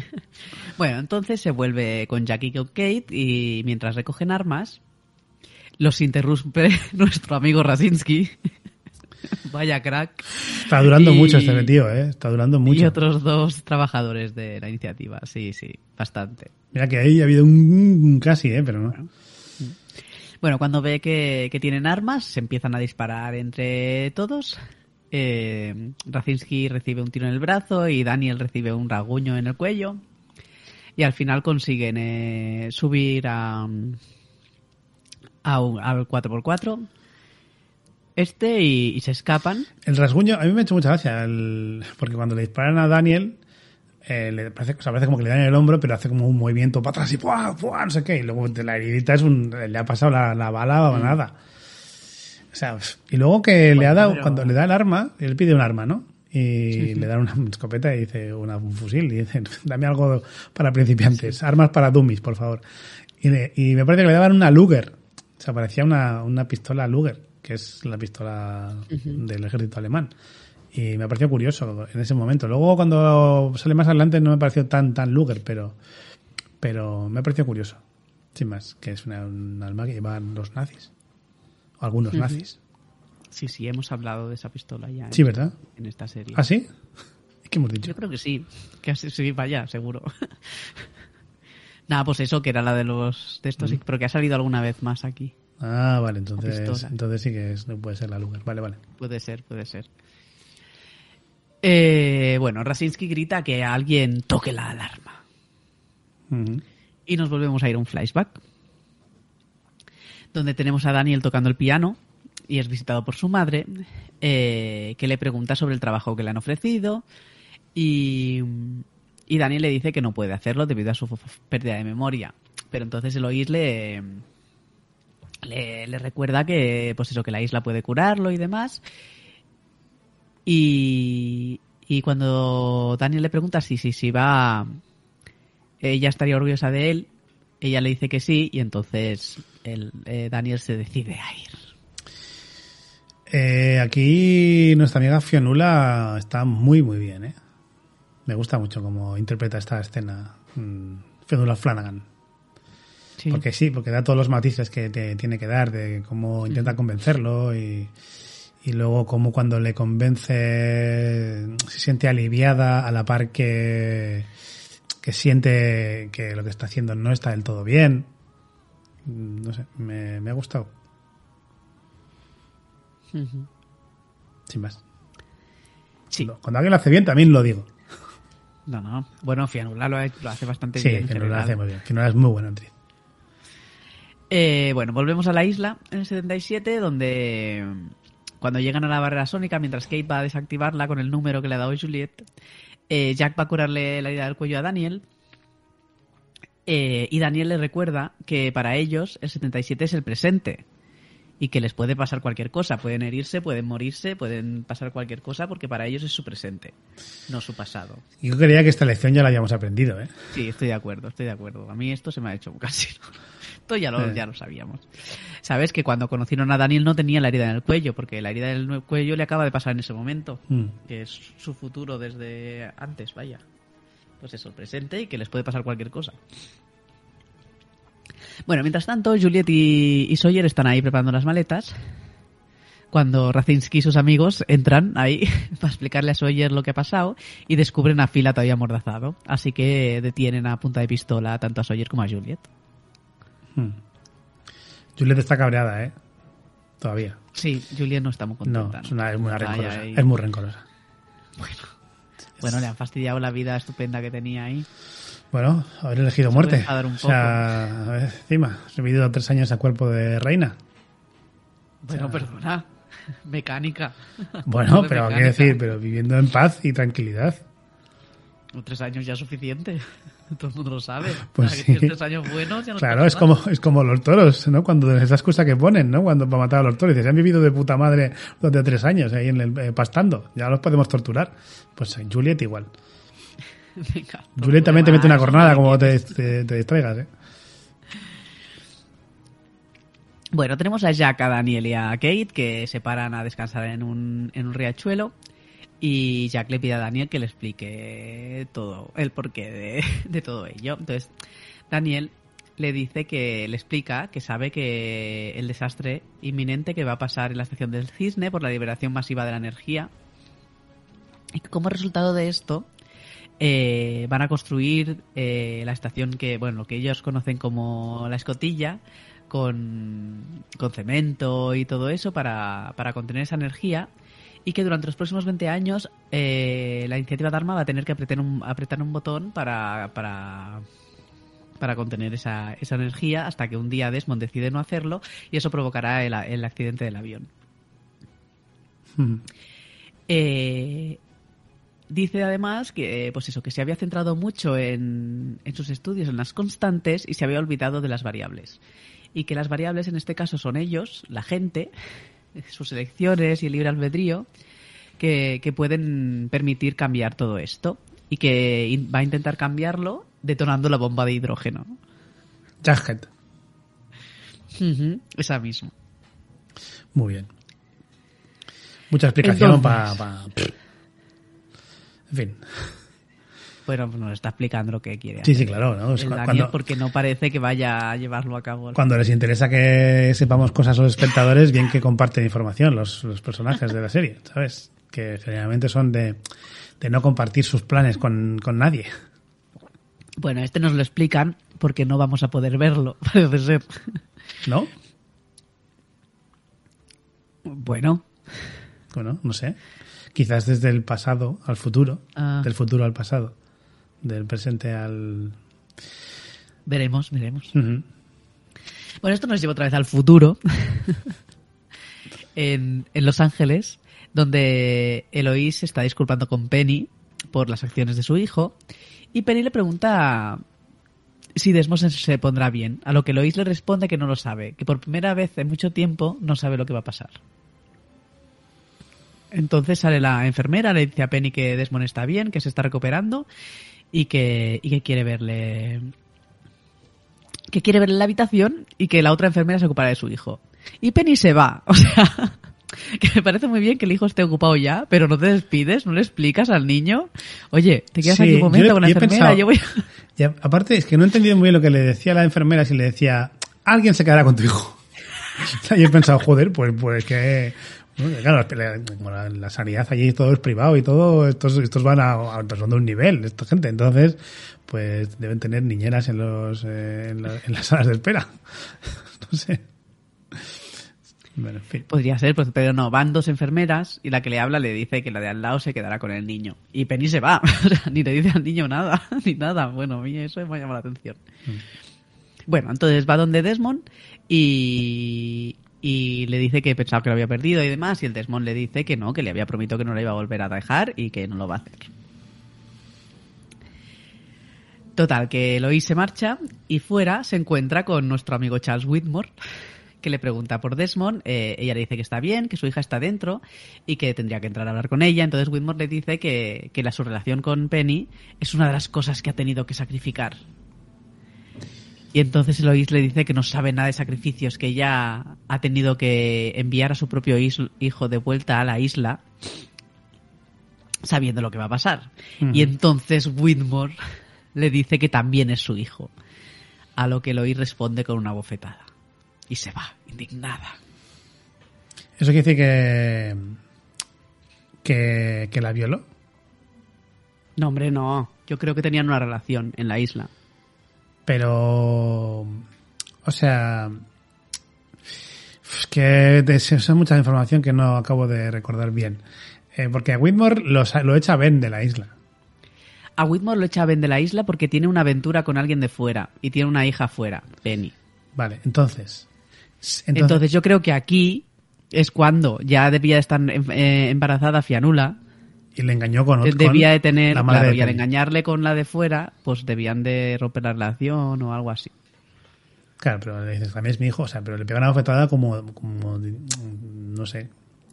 Bueno, entonces se vuelve con Jackie y con Kate y mientras recogen armas, los interrumpe <laughs> nuestro amigo Rasinski. <laughs> Vaya crack. Está durando Y- mucho este tío, ¿eh? Está durando Y mucho. otros dos trabajadores de la iniciativa. Sí, sí, bastante. Mira que ahí ha habido un, un casi, ¿eh? Pero no. Bueno, cuando ve que, que tienen armas, se empiezan a disparar entre todos. Eh, Racinski recibe un tiro en el brazo y Daniel recibe un rasguño en el cuello. Y al final consiguen eh, subir a, a un- al 4x4 este y, y se escapan. El rasguño, a mí me ha hecho mucha gracia, el- porque cuando le disparan a Daniel, eh, le parece, o sea, parece como que le dan el hombro, pero hace como un movimiento para atrás y ¡pua! ¡pua! no sé qué, y luego de la heridita es un, le ha pasado la, la bala o nada. O sea, y luego que le ha dado, pero- cuando le da el arma, él pide un arma, ¿no? Y le dan una escopeta y dice una, un fusil y dice, <laughs> dame algo para principiantes, armas para dummies, por favor. Y, le- y me parece que le daban una Luger, o sea, parecía una, una pistola Luger, que es la pistola del ejército alemán. Y me pareció curioso en ese momento. Luego cuando sale más adelante no me pareció tan tan Luger, pero pero me pareció curioso. Sin más, que es una, un arma que llevan los nazis. O algunos nazis. Sí, sí, hemos hablado de esa pistola ya. en- Sí, ¿verdad? En esta serie. ¿Ah, sí? <laughs> ¿Qué hemos dicho? Yo creo que sí. Que así, sí, vaya, seguro. <laughs> Nada, pues eso, que era la de los de estos, pero que ha salido alguna vez más aquí. Ah, vale, entonces, entonces sí que es, no puede ser la Luger. Vale, vale. Puede ser, puede ser. Eh, bueno, Rasinski grita que alguien toque la alarma. Y nos volvemos a ir a un flashback. Donde tenemos a Daniel tocando el piano y es visitado por su madre, eh, que le pregunta sobre el trabajo que le han ofrecido. Y, y Daniel le dice que no puede hacerlo debido a su pérdida de memoria. Pero entonces Eloís le, le, recuerda que, pues eso, que la isla puede curarlo y demás. Y, y cuando Daniel le pregunta si, si, si va, ella estaría orgullosa de él, ella le dice que sí y entonces el, eh, Daniel se decide a ir. Eh, aquí nuestra amiga Fionula está muy, muy bien, ¿eh? Me gusta mucho cómo interpreta esta escena mm, Fionula Flanagan. Sí. Porque sí, porque da todos los matices que te tiene que dar, de cómo intenta convencerlo y, y luego cómo cuando le convence se siente aliviada a la par que, que siente que lo que está haciendo no está del todo bien. No sé, me, me ha gustado, sin más. Sí. Cuando alguien lo hace bien también lo digo. No, no. Bueno, Fianula lo, lo hace bastante Sí, bien. en que no lo hace muy bien. No es muy buena actriz. Eh, bueno, volvemos a la isla en el 77, donde cuando llegan a la barrera sónica, mientras Kate va a desactivarla con el número que le ha dado Juliet, eh, Jack va a curarle la herida del cuello a Daniel. eh, y Daniel le recuerda que para ellos el 77 es el presente y que les puede pasar cualquier cosa. Pueden herirse, pueden morirse, pueden pasar cualquier cosa porque para ellos es su presente, no su pasado. Yo creía que esta lección ya la habíamos aprendido, ¿eh? Sí, estoy de acuerdo, estoy de acuerdo. A mí esto se me ha hecho casi. <laughs> Esto ya lo, Eh. ya lo sabíamos. Sabes que cuando conocieron a Daniel no tenía la herida en el cuello, porque la herida en el cuello le acaba de pasar en ese momento. Mm. Que es su futuro desde antes, vaya. Pues eso, el presente y que les puede pasar cualquier cosa. Bueno, mientras tanto, Juliet y, y Sawyer están ahí preparando las maletas. Cuando Racinski y sus amigos entran ahí <laughs> para explicarle a Sawyer lo que ha pasado y descubren a Phil todavía amordazado. Así que detienen a punta de pistola tanto a Sawyer como a Juliet. Mm. Juliet está cabreada, ¿eh? Todavía. Sí, Juliet no está muy No, contenta. es, una, es muy ahí, rencorosa. Es muy rencorosa. Bueno, le han fastidiado la vida estupenda que tenía ahí. Bueno, haber elegido muerte. puede enfadar un O sea, a ver, encima, he vivido tres años a cuerpo de reina. Bueno, perdona. <laughs> Mecánica. Bueno, De pero quiero decir, pero viviendo en paz y tranquilidad. Tres años ya es suficiente. <laughs> Todo el mundo lo sabe. Pues sí. tres años buenos ya no Claro, es nada. como, es como los toros, ¿no? Cuando esa excusa que ponen, ¿no? Cuando para matar a los toros, dices, han vivido de puta madre durante tres años ahí en el, eh, pastando, ya los podemos torturar. Pues Juliet igual. <laughs> Venga, Juliet también te tortura mete una cornada como te, te distraigas, ¿eh? Bueno, tenemos a Jack, a Daniel y a Kate que se paran a descansar en un, en un riachuelo. Y Jack le pide a Daniel que le explique todo, el porqué de, <laughs> de todo ello. Entonces, Daniel le dice que le explica que sabe que el desastre inminente que va a pasar en la estación del Cisne por la liberación masiva de la energía. Y que como resultado de esto, eh, van a construir eh, la estación que, bueno, lo que ellos conocen como la escotilla, con, con cemento y todo eso para, para contener esa energía y que durante los próximos 20 años eh, la iniciativa Dharma va a tener que apretar un, apretar un botón para, para, para contener esa, esa energía hasta que un día Desmond decide no hacerlo y eso provocará el, el accidente del avión. Eh, dice además que, pues eso, que se había centrado mucho en, en sus estudios, en las constantes, y se había olvidado de las variables. Y que las variables en este caso son ellos, la gente, <laughs> sus elecciones y el libre albedrío, que, que pueden permitir cambiar todo esto. Y que va a intentar cambiarlo detonando la bomba de hidrógeno. Ujú, Esa misma. Muy bien. Mucha explicación para... En fin. Bueno, pues nos está explicando lo que quiere Sí, hacer sí, claro, ¿no? Es el Daniel, cuando- porque no parece que vaya a llevarlo a cabo. Cuando les interesa que sepamos cosas a los espectadores, bien que comparten información los, los personajes de la serie, ¿sabes? Que generalmente son de, de no compartir sus planes con, con nadie. Bueno, este nos lo explican porque no vamos a poder verlo, <laughs> parece ser. ¿No? Bueno, Bueno, no sé. Quizás desde el pasado al futuro, Ah. del futuro al pasado, del presente al... veremos, veremos. Bueno, esto nos lleva otra vez al futuro. <laughs> en, en Los Ángeles, donde Eloís está disculpando con Penny por las acciones de su hijo. Y Penny le pregunta si Desmond se- se pondrá bien. A lo que Eloís le responde que no lo sabe, que por primera vez en mucho tiempo no sabe lo que va a pasar. Entonces sale la enfermera, le dice a Penny que Desmond está bien, que se está recuperando y que, y que quiere verle que quiere verle la habitación y que la otra enfermera se ocupará de su hijo. Y Penny se va. <laughs> O sea, que me parece muy bien que el hijo esté ocupado ya, pero no te despides, no le explicas al niño. Oye, te quedas Sí, aquí un momento yo- con la yo enfermera, pensado- yo voy... Y a- <laughs> aparte, es que no he entendido muy bien lo que le decía la enfermera si le decía, alguien se quedará con tu hijo. <laughs> y he pensado, joder, pues, pues que... claro, como la, la sanidad allí todo es privado y todo, estos, estos van a, a son de un nivel, esta gente. Entonces, pues deben tener niñeras en los eh, en, la- en las salas de espera. <laughs> no sé. Bueno, en fin. Podría ser, pues, pero no, van dos enfermeras y la que le habla le dice que la de al lado se quedará con el niño. Y Penny se va, <laughs> o sea, ni le dice al niño nada, <laughs> ni nada. Bueno, a mí eso me llama la atención. Bueno, entonces va donde Desmond y, y le dice que pensaba que lo había perdido y demás, y el Desmond le dice que no, que le había prometido que no la iba a volver a dejar y que no lo va a hacer. Total, que Eloís se marcha y fuera se encuentra con nuestro amigo Charles Whitmore, que le pregunta por Desmond. eh, ella le dice que está bien, que su hija está dentro y que tendría que entrar a hablar con ella. Entonces Whitmore le dice que, que la, su relación con Penny es una de las cosas que ha tenido que sacrificar. Y entonces Eloís le dice que no sabe nada de sacrificios, que ella ha tenido que enviar a su propio hijo de vuelta a la isla sabiendo lo que va a pasar. Y entonces Whitmore le dice que también es su hijo. A lo que Eloís responde con una bofetada. Y se va, indignada. Eso quiere decir que, que, que la violó. No, hombre, no. Yo creo que tenían una relación en la isla. Pero, o sea, es que es mucha información que no acabo de recordar bien. Eh, porque a Whitmore lo, echa Ben de la isla. A Whitmore lo echa a Ben de la isla porque tiene una aventura con alguien de fuera. Y tiene una hija fuera, Penny. Vale, entonces. s- Entonces, yo creo que aquí es cuando ya debía de estar eh, embarazada Fianula. Y le engañó con otro. debía de tener, la madre claro, de y al engañarle con la de fuera, pues debían de romper la relación o algo así. Claro, pero le dices, también es mi hijo, o sea, pero le pega una bofetada como, como no sé.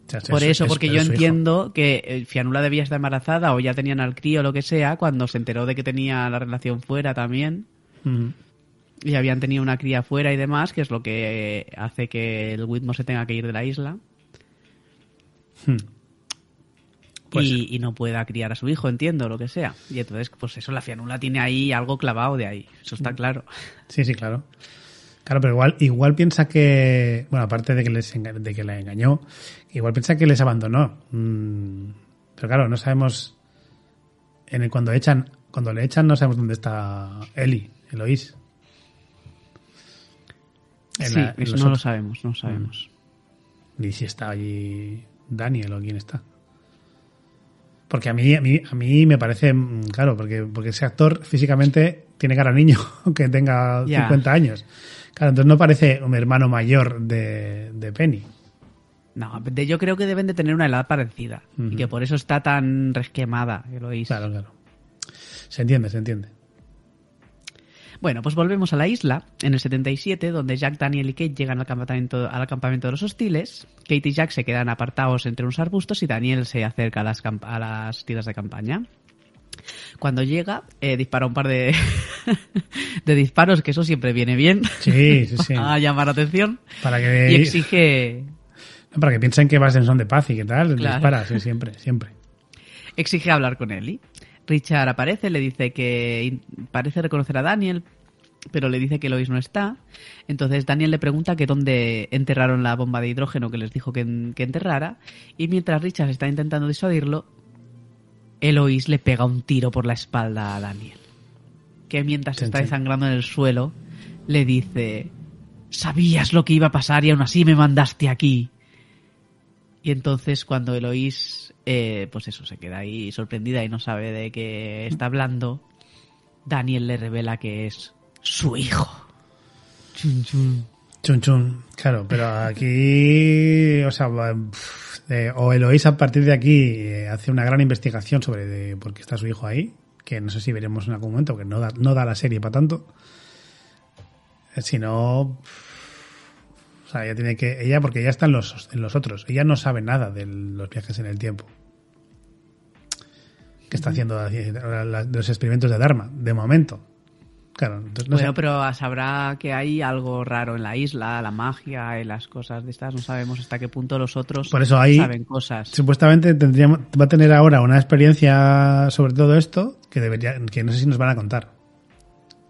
O sea, Por es- eso, es- porque yo hijo. entiendo que eh, Fianula debía estar embarazada o ya tenían al crío o lo que sea cuando se enteró de que tenía la relación fuera también y habían tenido una cría fuera y demás, que es lo que hace que el Whitmore se tenga que ir de la isla Hmm. Pues- y, y no pueda criar a su hijo, entiendo, lo que sea. Y entonces, pues eso, la Fianula tiene ahí algo clavado de ahí, eso Mm. está claro. Sí, sí, claro. Claro, pero igual, igual piensa que, bueno, aparte de que les enga- de que la engañó, igual piensa que les abandonó. Mm, pero claro, no sabemos en el cuando echan, cuando le echan no sabemos dónde está Eli, Eloís. En sí, la- eso no lo sabemos, no lo sabemos. Ni si está allí Daniel o quién está. Porque a mí, a mí, a mí me parece, mm, claro, porque, porque ese actor físicamente tiene cara niño, <laughs> aunque tenga Ya. 50 años. Claro, entonces no parece un hermano mayor de, de Penny. No, de- yo creo que deben de tener una edad parecida y que por eso está tan resquemada, Eloís. Claro, claro. Se entiende, se entiende. Bueno, pues volvemos a la isla, en el 77, donde Jack, Daniel y Kate llegan al campamento, al campamento de los hostiles. Kate y Jack se quedan apartados entre unos arbustos y Daniel se acerca a las, camp- a las tiendas de campaña. Cuando llega, eh, dispara un par de, <laughs> de disparos, que eso siempre viene bien Sí, sí, <laughs> sí. a llamar la atención. Para que, Y exige, para que piensen que vas en son de paz y que tal, Claro. dispara, sí, siempre, siempre. exige hablar con Ellie. Richard aparece, le dice que parece reconocer a Daniel, pero le dice que Lois no está. Entonces Daniel le pregunta que dónde enterraron la bomba de hidrógeno que les dijo que, en- que enterrara. Y mientras Richard está intentando disuadirlo, Eloís le pega un tiro por la espalda a Daniel. Que mientras Chan, está desangrando en el suelo, le dice: Sabías lo que iba a pasar y aún así me mandaste aquí. Y entonces cuando Eloís, eh, pues eso, se queda ahí sorprendida y no sabe de qué está hablando, Daniel le revela que es su hijo. Chun, chun. Chun chun, claro, pero aquí, o sea, eh, o Eloís a partir de aquí eh, hace una gran investigación sobre de por qué está su hijo ahí, que no sé si veremos en algún momento, que no da, no da la serie para tanto. Eh, Si no, o sea, ella tiene que, ella porque ella está en los, en los otros, ella no sabe nada de los viajes en el tiempo. Que está haciendo eh, la- los experimentos de Dharma, de momento. Claro, entonces no bueno, sé. pero sabrá que hay algo raro en la isla, la magia y las cosas de estas. No sabemos hasta qué punto los otros Por eso ahí- saben cosas. Supuestamente tendríamos, va a tener ahora una experiencia sobre todo esto que debería, que no sé si nos van a contar.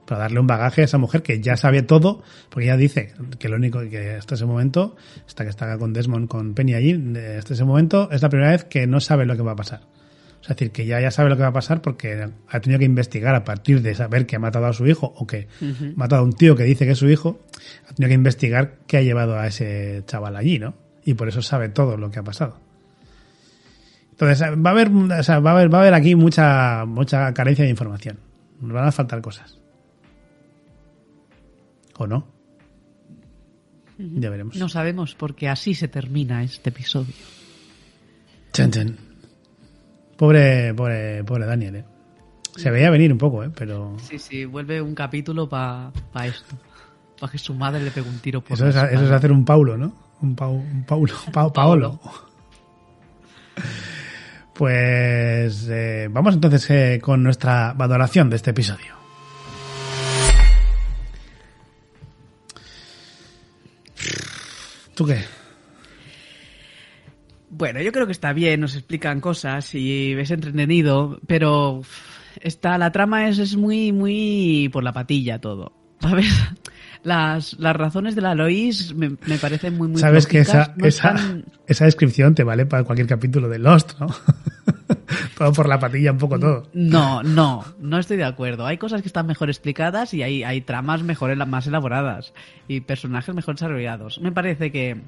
Para darle un bagaje a esa mujer que ya sabe todo, porque ella dice que lo único que hasta ese momento, hasta que está con Desmond, con Penny allí, eh, hasta ese momento es la primera vez que no sabe lo que va a pasar. Es decir, que ya, ya sabe lo que va a pasar porque ha tenido que investigar a partir de saber que ha matado a su hijo o que ha matado a un tío que dice que es su hijo, ha tenido que investigar qué ha llevado a ese chaval allí, ¿no? Y por eso sabe todo lo que ha pasado. Entonces, va a haber, o sea, va a haber, va a haber aquí mucha, mucha carencia de información. Nos van a faltar cosas. ¿O no? Ya veremos. No sabemos porque así se termina este episodio. Chen, chen. Pobre, pobre, pobre Daniel, eh. Se veía venir un poco, eh, pero Sí, sí, vuelve un capítulo para esto. Para que su madre le pegue un tiro por eso es, eso es hacer un Paulo, ¿no? Un, Pau, un Paulo, <laughs> Pau- Paolo. <laughs> Pues eh, vamos entonces eh, con nuestra valoración de este episodio. ¿Tú qué? Bueno, yo creo que está bien, nos explican cosas y es entretenido, pero uf, esta, la trama es, es muy, muy por la patilla todo. <laughs> ¿Sabes? Las, las razones de la Lois me, me parecen muy, muy Sabes que esa, no esa, están- esa descripción te vale para cualquier capítulo de Lost, ¿no? <laughs> todo por la patilla, un poco todo. No, no, no estoy de acuerdo. Hay cosas que están mejor explicadas y hay, hay tramas mejor, más elaboradas y personajes mejor desarrollados. Me parece que,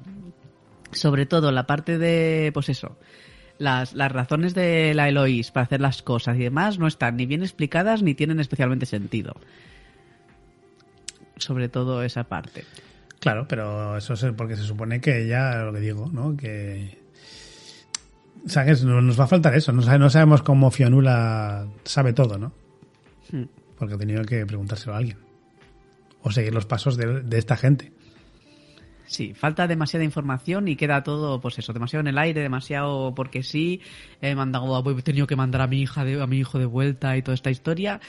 sobre todo, la parte de, pues eso, las, las razones de la Eloís para hacer las cosas y demás no están ni bien explicadas ni tienen especialmente sentido. Sobre todo esa parte. Claro, pero eso es porque se supone que ella, lo que digo, ¿no? Que. Que nos va a faltar eso. No sabemos cómo Fionula sabe todo, ¿no? Hmm. Porque ha tenido que preguntárselo a alguien. O seguir los pasos de, de esta gente. Sí, falta demasiada información y queda todo, pues eso, demasiado en el aire, demasiado porque sí. He mandado, he tenido que mandar a mi hija, de, a mi hijo de vuelta y toda esta historia.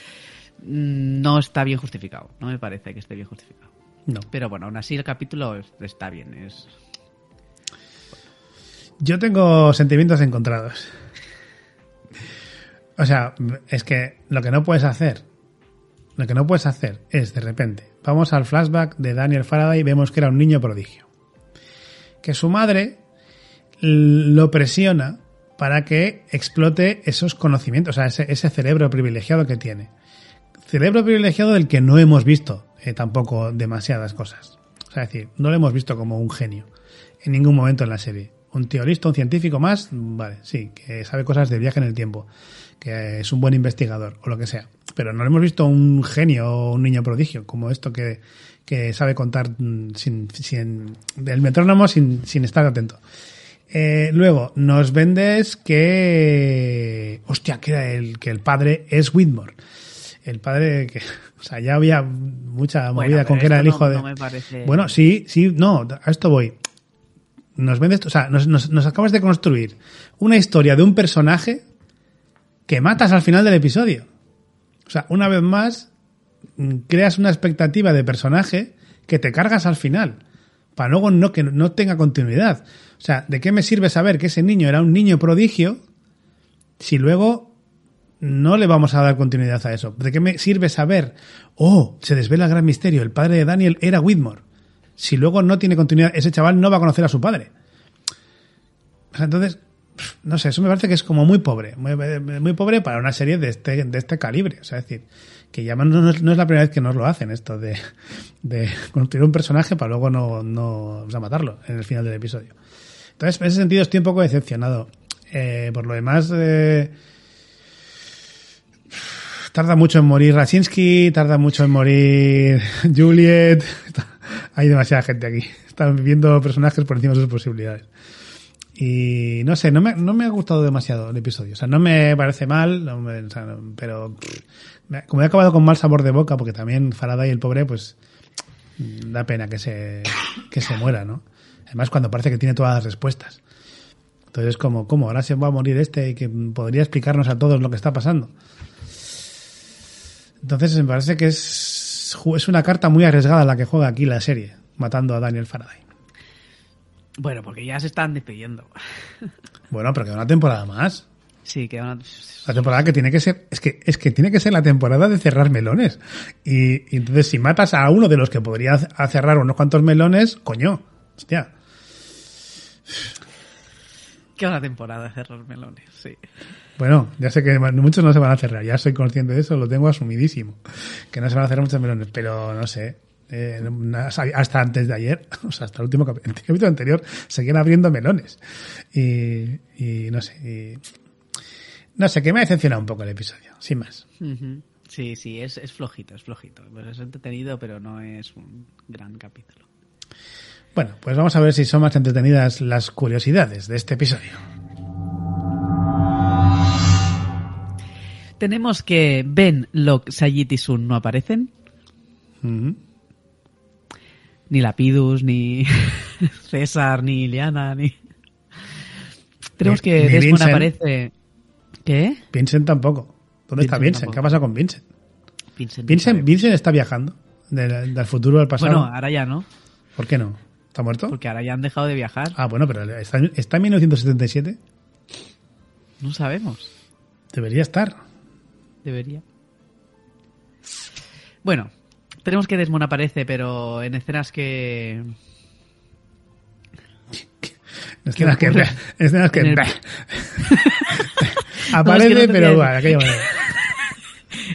Mm, No está bien justificado. No me parece que esté bien justificado. No. Pero bueno, aún así el capítulo es- está bien. Es Yo tengo sentimientos encontrados. O sea, es que lo que no puedes hacer, lo que no puedes hacer es de repente, vamos al flashback de Daniel Faraday vemos que era un niño prodigio. Que su madre lo presiona para que explote esos conocimientos, o sea, ese, cerebro privilegiado que tiene. Cerebro privilegiado del que no hemos visto eh, tampoco demasiadas cosas. O sea, es decir, no lo hemos visto como un genio en ningún momento en la serie. Un tío listo, un científico más, vale, sí, que sabe cosas de viaje en el tiempo, que es un buen investigador o lo que sea. Pero no lo hemos visto un genio o un niño prodigio, como esto que, que sabe contar sin, sin, del metrónomo sin, sin estar atento. Eh, luego, nos vendes que. Hostia, que, era el, que el padre es Whitmore. El padre que. <laughs> O sea, ya había mucha movida con que era el hijo no- de. no me parece- Bueno, sí, sí, no, a esto voy. Nos vendes. O sea, nos, nos, nos acabas de construir una historia de un personaje que matas al final del episodio. O sea, una vez más, mm, creas una expectativa de personaje que te cargas al final. Para luego no, que no tenga continuidad. O sea, ¿de qué me sirve saber que ese niño era un niño prodigio si luego no le vamos a dar continuidad a eso? ¿De qué me sirve saber, oh, se desvela el gran misterio, el padre de Daniel era Whitmore? Si luego no tiene continuidad, ese chaval no va a conocer a su padre. O sea, entonces, no sé, eso me parece que es como muy pobre, muy, pobre para una serie de este, de este calibre. O sea, es decir, que ya no, no es, la primera vez que nos lo hacen esto de, de construir un personaje para luego no, no o matarlo en el final del episodio. Entonces, en ese sentido estoy un poco decepcionado. Eh, por lo demás, eh, tarda mucho en morir Raczynski, tarda mucho en morir <laughs> Juliet. <laughs> Hay demasiada gente aquí. Están viviendo personajes por encima de sus posibilidades. Y no sé, no me, no me ha gustado demasiado el episodio. O sea, no me parece mal, pero como he acabado con mal sabor de boca, porque también Faraday, el pobre, pues mm, da pena que se, que se muera, ¿no? Además, cuando parece que tiene todas las respuestas. Entonces, como, ¿cómo? Ahora se va a morir este y que podría explicarnos a todos lo que está pasando. Entonces, me parece que es, es una carta muy arriesgada la que juega aquí la serie, matando a Daniel Faraday. Bueno, porque ya se están despidiendo. <laughs> Bueno, pero queda una temporada más. Sí, queda una... La temporada que tiene que ser, es que, es que tiene que ser la temporada de cerrar melones. Y, y entonces si matas a uno de los que podría cerrar unos cuantos melones, coño, hostia. Queda una temporada de cerrar melones, sí. Bueno, ya sé que muchos no se van a cerrar, ya soy consciente de eso, lo tengo asumidísimo. Que no se van a cerrar muchos melones, pero no sé. Eh, hasta antes de ayer, <laughs> o sea, hasta el último el capítulo anterior, seguían abriendo melones. Y, y no sé. y- no sé, que me ha decepcionado un poco el episodio, sin más. Sí, sí, es, es flojito, es flojito. Pues es entretenido, pero no es un gran capítulo. Bueno, pues vamos a ver si son más entretenidas las curiosidades de este episodio. Tenemos que Ben, Locke, Sayid y Sun no aparecen. Ujú. Ni Lapidus, ni <laughs> César, ni Iliana, ni... Tenemos que ni Desmond Vincent. aparece... ¿Qué? Vincent tampoco. ¿Dónde está Vincent tampoco. ¿Qué ha pasado con Vincent? Vincent. está viajando del, del futuro al pasado. Bueno, ahora ya no, ¿Por qué no? ¿Está muerto? porque ahora ya han dejado de viajar. Ah, bueno, pero está, está en 1977. No sabemos. Debería estar. Debería. Bueno, tenemos que Desmond aparece, pero en escenas que... <laughs> Escenas que, <laughs> escenas que el- aparece, <laughs> No, es que no pero bueno, aquello manera.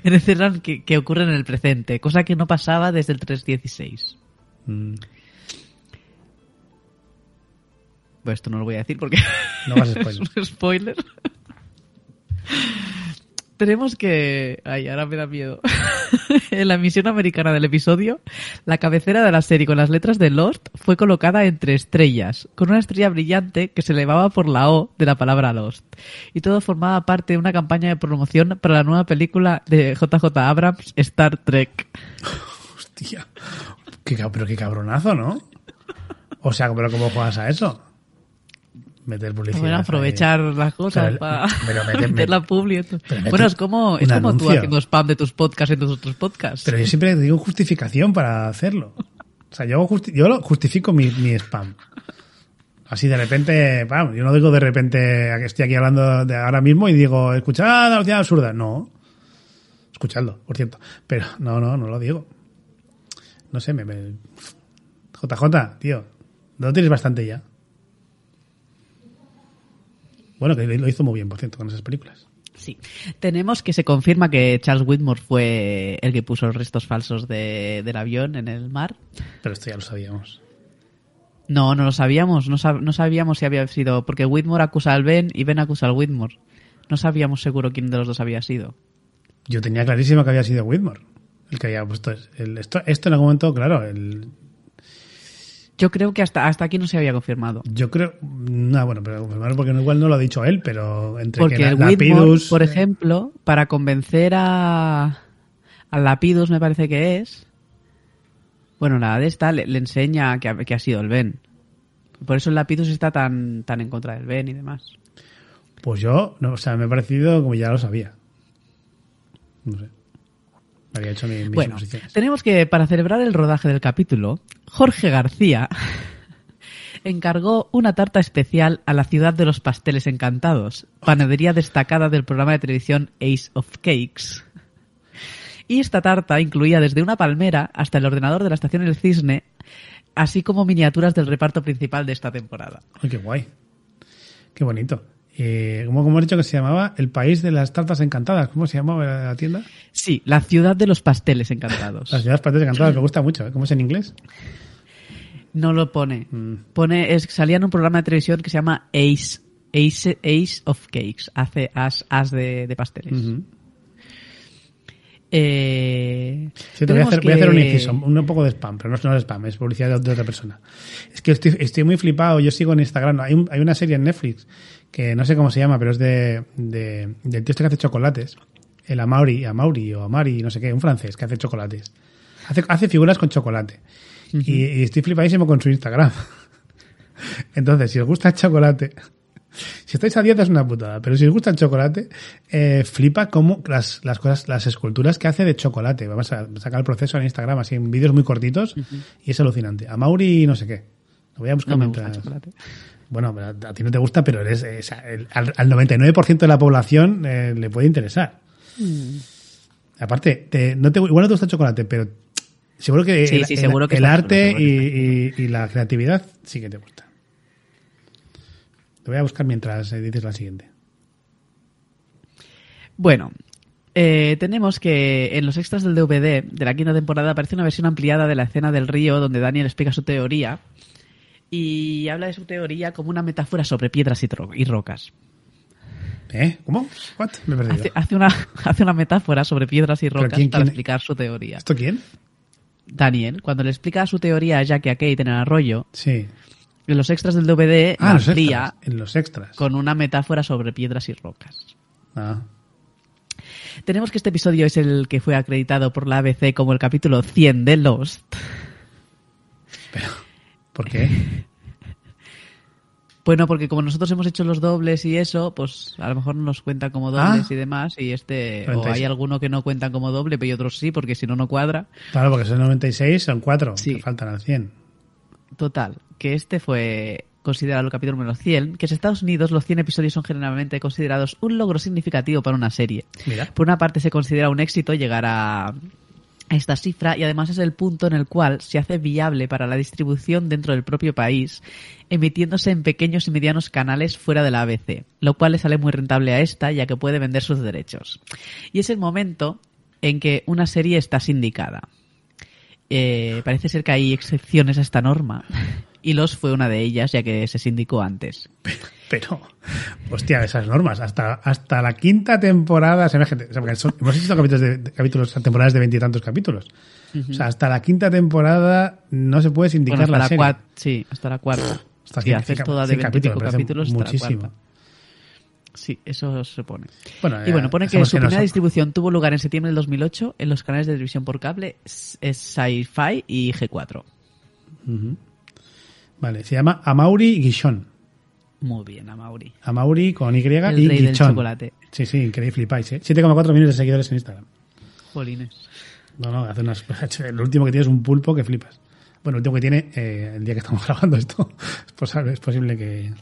En escenas que, que ocurren en el presente, cosa que no pasaba desde el 316. Mm, Pues esto no lo voy a decir porque No hagas es spoilers. un spoiler. Tenemos que... Ay, ahora me da miedo. <laughs> en la emisión americana del episodio, la cabecera de la serie con las letras de Lost fue colocada entre estrellas, con una estrella brillante que se elevaba por la O de la palabra Lost. Y todo formaba parte de una campaña de promoción para la nueva película de JJ Abrams, Star Trek. <laughs> Hostia. Pero qué cabronazo, ¿no? O sea, pero ¿cómo juegas a eso? Meter publicidad. Bueno, aprovechar ahí. las cosas para pero mete- meter la publi. Bueno, es como, es como tú haciendo spam de tus podcasts en tus otros podcasts. Pero yo siempre digo justificación para hacerlo. O sea, yo, justi- yo lo justifico mi, mi spam. Así de repente, pam, yo no digo de repente que estoy aquí hablando de ahora mismo y digo, escuchad la noticia absurda. No. Escuchadlo, por cierto. Pero no, no, no lo digo. No sé, me, me... JJ, tío, no tienes bastante ya. Bueno, que lo hizo muy bien, por cierto, con esas películas. Sí. Tenemos que se confirma que Charles Whitmore fue el que puso los restos falsos de- del avión en el mar. Pero esto ya lo sabíamos. No, no lo sabíamos. No, sab- no sabíamos si había sido. Porque Whitmore acusa al Ben y Ben acusa al Whitmore. No sabíamos seguro quién de los dos había sido. Yo tenía clarísimo que había sido Whitmore el que había puesto el- esto, esto en algún momento, claro, el, Yo creo que hasta, hasta aquí no se había confirmado. yo creo, no, bueno, pero confirmar porque no- igual no lo ha dicho él, pero entre Porque que la- el Whitmore, Lapidus, por ejemplo, para convencer a, a Lapidus, me parece que es. Bueno, la de esta le, le enseña que ha, que ha sido el Ben. Por eso el Lapidus está tan, tan en contra del Ben y demás. pues yo, no, o sea, me ha parecido como ya lo sabía. No sé. Había hecho mi- mis Bueno, tenemos que, para celebrar el rodaje del capítulo, Jorge García <laughs> encargó una tarta especial a la ciudad de los pasteles encantados, panadería destacada del programa de televisión Ace of Cakes. Y esta tarta incluía desde una palmera hasta el ordenador de la estación El Cisne, así como miniaturas del reparto principal de esta temporada. Ay, qué guay. Qué bonito. Eh, ¿cómo, cómo he dicho que se llamaba? El país de las tartas encantadas. ¿Cómo se llamaba la tienda? Sí, la ciudad de los pasteles encantados. <laughs> Las ciudades tartas encantadas, me gusta mucho. ¿eh? ¿Cómo es en inglés? No lo pone. Mm. Pone, es, salía en un programa de televisión que se llama Ace, Ace, Ace of Cakes. Hace as, as de, de pasteles. Eh, Sí, te voy a, hacer, voy a hacer un inciso, un poco de spam, pero no, es- no es spam, es publicidad de, de otra persona. Es que estoy, estoy muy flipado, yo sigo en Instagram, hay, un- hay una serie en Netflix que no sé cómo se llama, pero es de, de del tío este que hace chocolates, el Amauri, Amauri o Amari, no sé qué, un francés que hace chocolates. Hace, hace figuras con chocolate. y, y estoy flipadísimo con su Instagram. <laughs> Entonces, si os gusta el chocolate, <laughs> Si estáis a dieta es una putada, pero si os gusta el chocolate, eh, flipa como las, las cosas, las esculturas que hace de chocolate. Vamos a sacar el proceso en Instagram, así en vídeos muy cortitos, y es alucinante. A Mauri no sé qué. Lo voy a buscar No me gusta mientras. el chocolate. Bueno, a ti no te gusta, pero eres, es- el- al, al 99% de la población eh, le puede interesar. Mm. Aparte, te- no te, igual no te gusta el chocolate, pero seguro que Sí, el, sí, el- seguro que el arte seguro y, y- y la creatividad sí que te gusta. Lo voy a buscar mientras eh, dices la siguiente. Bueno, eh, tenemos que en los extras del DVD de la quinta temporada aparece una versión ampliada de la escena del río donde Daniel explica su teoría y habla de su teoría como una metáfora sobre piedras y, rocas. ¿Eh? ¿Cómo? ¿What? Me he perdido. Hace, hace una, <laughs> hace una metáfora sobre piedras y rocas quién- para quién- explicar su teoría. ¿Esto quién? Daniel, cuando le explica su teoría a Jack y a Kate en el arroyo, Sí. en los extras del DVD Ah, los extras. En los extras. con una metáfora sobre piedras y rocas. Ah. Tenemos que este episodio es el que fue acreditado por la ABC como el capítulo 100 de Lost. Pero, ¿por qué? <laughs> Bueno, porque como nosotros hemos hecho los dobles y eso, pues a lo mejor no nos cuentan como dobles Ah. y demás, y este, o 96. hay alguno que no cuentan como doble, pero otros sí, porque si no, no cuadra. Claro, porque son 96, son 4. Sí. Que faltan al 100. Total, que este fue considerado el capítulo número 100, que en Estados Unidos los 100 episodios son generalmente considerados un logro significativo para una serie. Mira. Por una parte se considera un éxito llegar a esta cifra y además es el punto en el cual se hace viable para la distribución dentro del propio país, emitiéndose en pequeños y medianos canales fuera de la ABC, lo cual le sale muy rentable a esta ya que puede vender sus derechos. Y es el momento en que una serie está sindicada. Eh, parece ser que hay excepciones a esta norma y Los fue una de ellas ya que se sindicó antes. <laughs> Pero, hostia, esas normas, hasta, hasta la quinta temporada, se me gente- son- hemos hecho capítulos de, capítulos, temporadas de veintitantos capítulos. O sea, hasta la quinta temporada no se puede sindicar Bueno, hasta la la serie. sí, hasta la cuarta. Hasta haces cien- toda de cien 20 capítulos, me parece capítulos, hasta la muchísimo. cuarta. Sí, eso se pone. Bueno, y bueno, pone que su que primera distribución tuvo lugar en septiembre del 2008 en los canales de televisión por cable Sci-Fi y G4. Vale, se llama Amaury Guichon. Muy bien, Amauri. Amaury con Y El y rey del Guichon. chocolate. Sí, sí, increíble, flipáis, ¿eh? 7,4 millones de seguidores en Instagram. Jolines. No, no, hace unas. <laughs> El último que tiene es un pulpo que flipas. Bueno, el último que tiene, eh, el día que estamos <laughs> grabando esto, es posible, es posible que.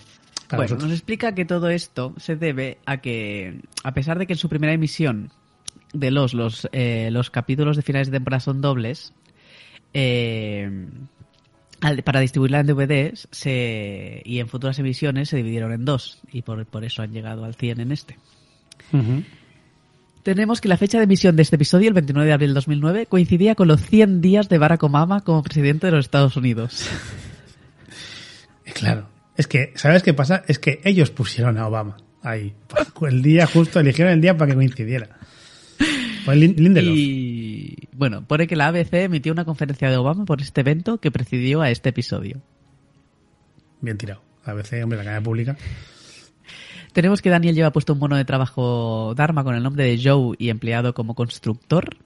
Bueno, vosotros. nos explica que todo esto se debe a que, a pesar de que en su primera emisión de los, los, eh, los capítulos de finales de temporada son dobles, eh, para distribuirla en DVDs se, y en futuras emisiones se dividieron en dos y por, por eso han llegado al 100 en este. Tenemos que la fecha de emisión de este episodio, el 29 de abril de 2009, coincidía con los 100 días de Barack Obama como presidente de los Estados Unidos. <laughs> Claro. Es que, ¿sabes qué pasa? Es que ellos pusieron a Obama ahí. <laughs> El día justo, eligieron el día para que coincidiera. Fue Lindelof. Y bueno, pone que la ABC emitió una conferencia de Obama por este evento que precedió a este episodio. Bien tirado. A veces, hombre, la cadena pública. Tenemos que Daniel lleva puesto un mono de trabajo Dharma con el nombre de Joe y empleado como constructor.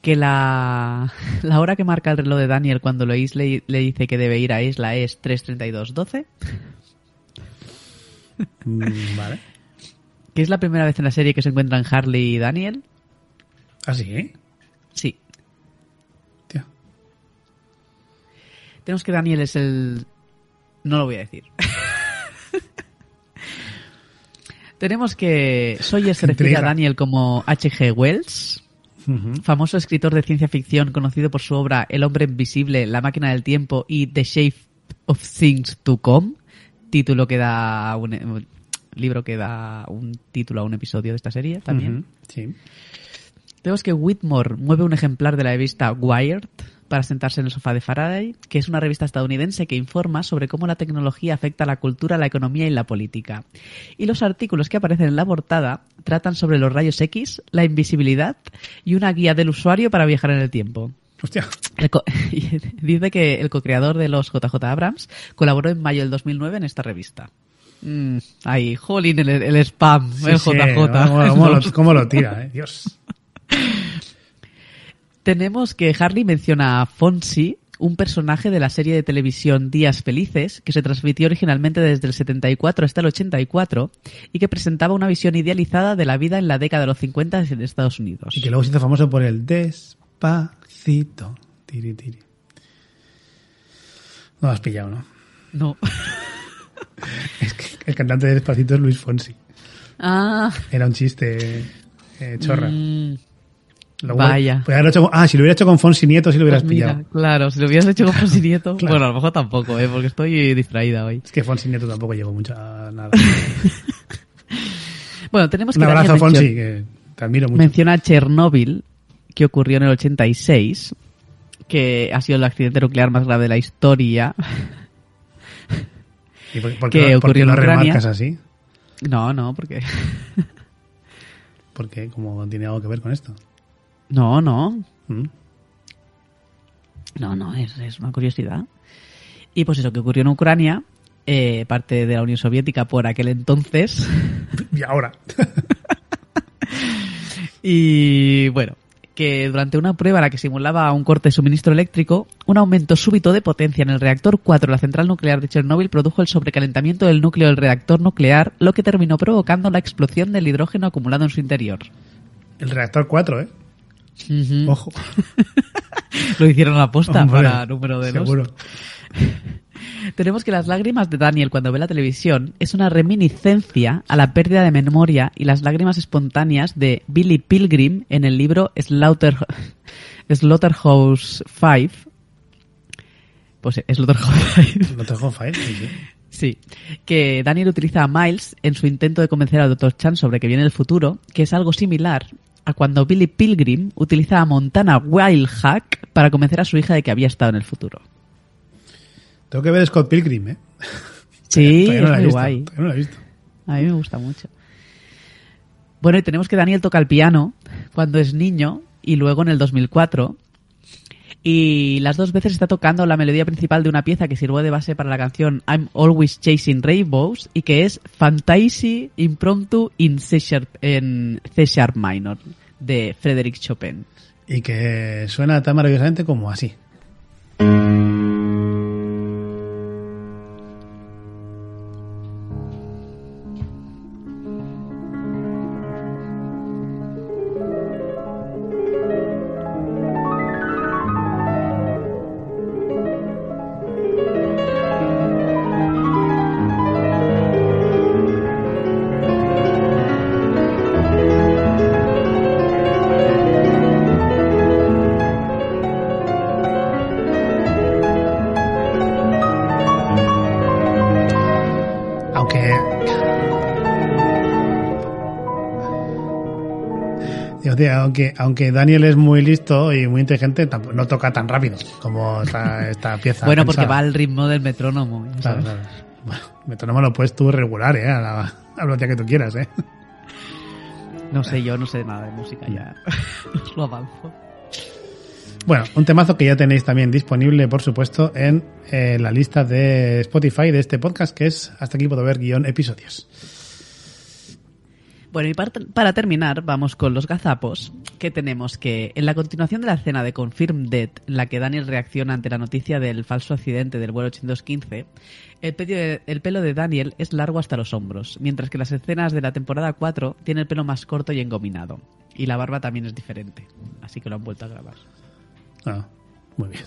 Que la, <laughs> la hora que marca el reloj de Daniel cuando Lois le, le dice que debe ir a Isla es 3.32.12. Mm, vale. Que es la primera vez en la serie que se encuentran Harley y Daniel. Así, ¿eh? Sí. Tío. Tenemos que Daniel es el... No lo voy a decir. <laughs> Tenemos que Sawyer se refiere a. Daniel como H.G. Wells, famoso escritor de ciencia ficción conocido por su obra El hombre invisible, La máquina del tiempo y The Shape of Things to Come, título que da un libro que da un título a un episodio de esta serie también. Sí. Tenemos que Whitmore mueve un ejemplar de la revista Wired para sentarse en el sofá de Faraday, que es una revista estadounidense que informa sobre cómo la tecnología afecta a la cultura, la economía y la política. Y los artículos que aparecen en la portada tratan sobre los rayos X, la invisibilidad y una guía del usuario para viajar en el tiempo. Hostia. <laughs> Dice que el co-creador de los JJ Abrams colaboró en mayo del 2009 en esta revista. Mm, ahí, jolín, el, el spam, Sí, el sí, JJ. ¿Cómo, <laughs> cómo lo, cómo lo tira, eh? Dios. Tenemos que Harley menciona a Fonsi un personaje de la serie de televisión Días Felices, que se transmitió originalmente desde el 74 hasta el 84 y que presentaba una visión idealizada de la vida en la década de los 50 en Estados Unidos. Y que luego se hizo famoso por el despacito. Tiri, tiri. No lo has pillado, ¿no? No. <laughs> Es que el cantante de despacito es Luis Fonsi. Ah. Era un chiste eh, chorra. mm, Luego, vaya. podía haberlo hecho ah, si lo hubiera hecho con Fonsi Nieto, sí lo hubieras pues mira, pillado. claro, si lo hubieras hecho con <laughs> Fonsi Nieto. Claro. Bueno, a lo mejor tampoco, ¿eh? porque estoy distraída hoy. Es que Fonsi Nieto tampoco llevó mucho a nada. <laughs> Bueno, tenemos Un que abrazo, Daniel Fonsi, que te admiro mucho. menciona Chernóbil, que ocurrió en el 86, que ha sido el accidente nuclear más grave de la historia. ¿Y por, por que qué, lo- por qué ocurrió en lo Ucrania. remarcas así? No, no, porque... <laughs> Porque como tiene algo que ver con esto. No, no, ¿Mm? No, no, es, es una curiosidad. Y pues eso que ocurrió en Ucrania, eh, parte de la Unión Soviética por aquel entonces. <laughs> Y ahora. <laughs> y bueno, que durante una prueba en la que simulaba un corte de suministro eléctrico, un aumento súbito de potencia en el reactor 4 de la central nuclear de Chernóbil produjo el sobrecalentamiento del núcleo del reactor nuclear, lo que terminó provocando la explosión del hidrógeno acumulado en su interior. El reactor 4, ¿eh? Ujú. Ojo. <laughs> Lo hicieron a posta Hombre, para número de los. Seguro. <laughs> Tenemos que las lágrimas de Daniel cuando ve la televisión es una reminiscencia a la pérdida de memoria y las lágrimas espontáneas de Billy Pilgrim en el libro Slaughter, <laughs> Slaughterhouse 5. Pues eh, Slaughterhouse 5. No te dejo file, sí, sí. Sí, que Daniel utiliza a Miles en su intento de convencer al Dr. Chan sobre que viene el futuro, que es algo similar a cuando Billy Pilgrim utiliza a Montana Wildhack para convencer a su hija de que había estado en el futuro. Tengo que ver Scott Pilgrim, ¿eh? Sí, es no muy visto, guay. todavía no la he visto. A mí me gusta mucho. Bueno, y tenemos que Daniel toca el piano cuando es niño y luego en el 2004. Y las dos veces está tocando la melodía principal de una pieza que sirvió de base para la canción I'm Always Chasing Rainbows y que es Fantasy Impromptu in C Sharp, en C Sharp Minor de Frédéric Chopin. Y que suena tan maravillosamente como así. Aunque, aunque Daniel es muy listo y muy inteligente, tampoco- no toca tan rápido como esta, esta <laughs> pieza. Bueno, porque va al ritmo del metrónomo. Claro, sabes. claro. Bueno, metrónomo lo puedes tú regular, ¿eh? A la, a la que tú quieras, ¿eh? No sé, yo no sé nada de música ya. Os <laughs> <laughs> lo avanzo. Bueno, un temazo que ya tenéis también disponible, por supuesto, en eh, la lista de Spotify de este podcast, que es hasta aquí puedo ver guion episodios. Bueno, y para, para terminar, vamos con los gazapos, que tenemos que en la continuación de la escena de Confirm Dead, en la que Daniel reacciona ante la noticia del falso accidente del vuelo 8215, el pelo, de, el pelo de Daniel es largo hasta los hombros, mientras que las escenas de la temporada 4 tiene el pelo más corto y engominado. Y la barba también es diferente, así que lo han vuelto a grabar. Ah, muy bien.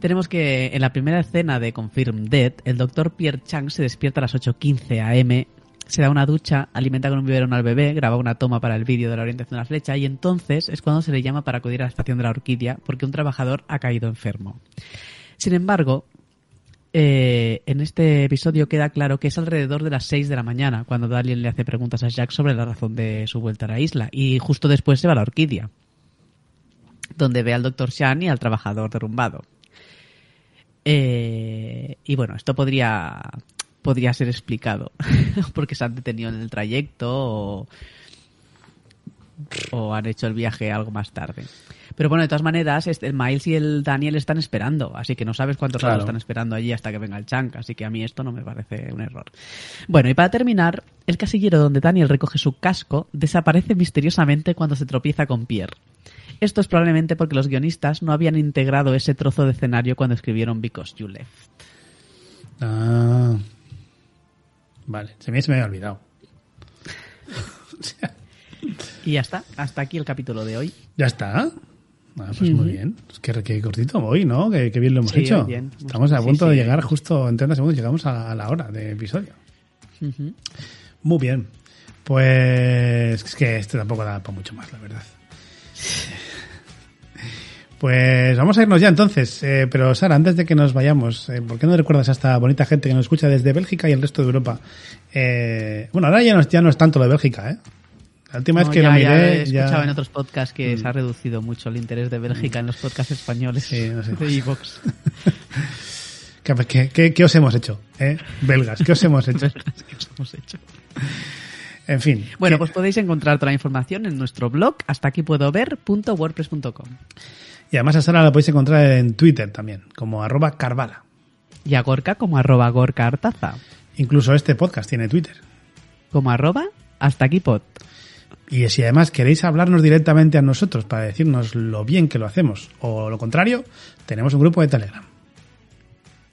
Tenemos que en la primera escena de Confirm Dead, el doctor Pierre Chang se despierta a las 8.15 am, se da una ducha, alimenta con un biberón al bebé, graba una toma para el vídeo de la orientación de la flecha y entonces es cuando se le llama para acudir a la estación de la orquídea porque un trabajador ha caído enfermo. Sin embargo, eh, en este episodio queda claro que es alrededor de las 6 de la mañana cuando Daniel le hace preguntas a Jack sobre la razón de su vuelta a la isla y justo después se va a la orquídea donde ve al doctor Shan y al trabajador derrumbado. Eh, y bueno, esto podría, podría ser explicado <laughs> porque se han detenido en el trayecto o, o han hecho el viaje algo más tarde. Pero bueno, de todas maneras, este, el Miles y el Daniel están esperando, así que no sabes cuántos Claro. están esperando allí hasta que venga el Chunk, así que a mí esto no me parece un error. Bueno, y para terminar, el casillero donde Daniel recoge su casco desaparece misteriosamente cuando se tropieza con Pierre. Esto es probablemente porque los guionistas no habían integrado ese trozo de escenario cuando escribieron Because You Left. Ah. Vale, se me, se me había olvidado. O sea, Y ya está, hasta aquí el capítulo de hoy. ya está. Ah, pues muy bien. Es que, que cortito hoy, ¿no? Que, que bien lo hemos Sí, hecho. bien. Estamos a punto sí. de llegar justo en 30 segundos, llegamos a, la hora de episodio. Muy bien. Pues es que este tampoco da para mucho más, la verdad. <laughs> Pues vamos a irnos ya entonces. Eh, pero Sara, antes de que nos vayamos, eh, ¿por qué no recuerdas a esta bonita gente que nos escucha desde Bélgica y el resto de Europa? Eh, bueno, ahora ya no, es- ya no es tanto lo de Bélgica, ¿eh? La última No, vez que ya, lo ya miré he ya... escuchado en otros podcasts que se ha reducido mucho el interés de Bélgica en los podcasts españoles Sí, no sé. <laughs> de iVoox. <laughs> ¿Qué, qué- qué- qué os hemos hecho? ¿Eh? Belgas, ¿qué os hemos <laughs> hecho? Belgas que os hemos hecho. En fin. Bueno, que- pues podéis encontrar toda la información en nuestro blog hasta aquí puedo ver.wordpress.com. Y además a Sara la podéis encontrar en Twitter también, como arroba carvala. Y a Gorka como arroba Gorka Artaza. Incluso este podcast tiene Twitter. Como arroba hasta aquí pod. Y si además queréis hablarnos directamente a nosotros para decirnos lo bien que lo hacemos o lo contrario, tenemos un grupo de Telegram.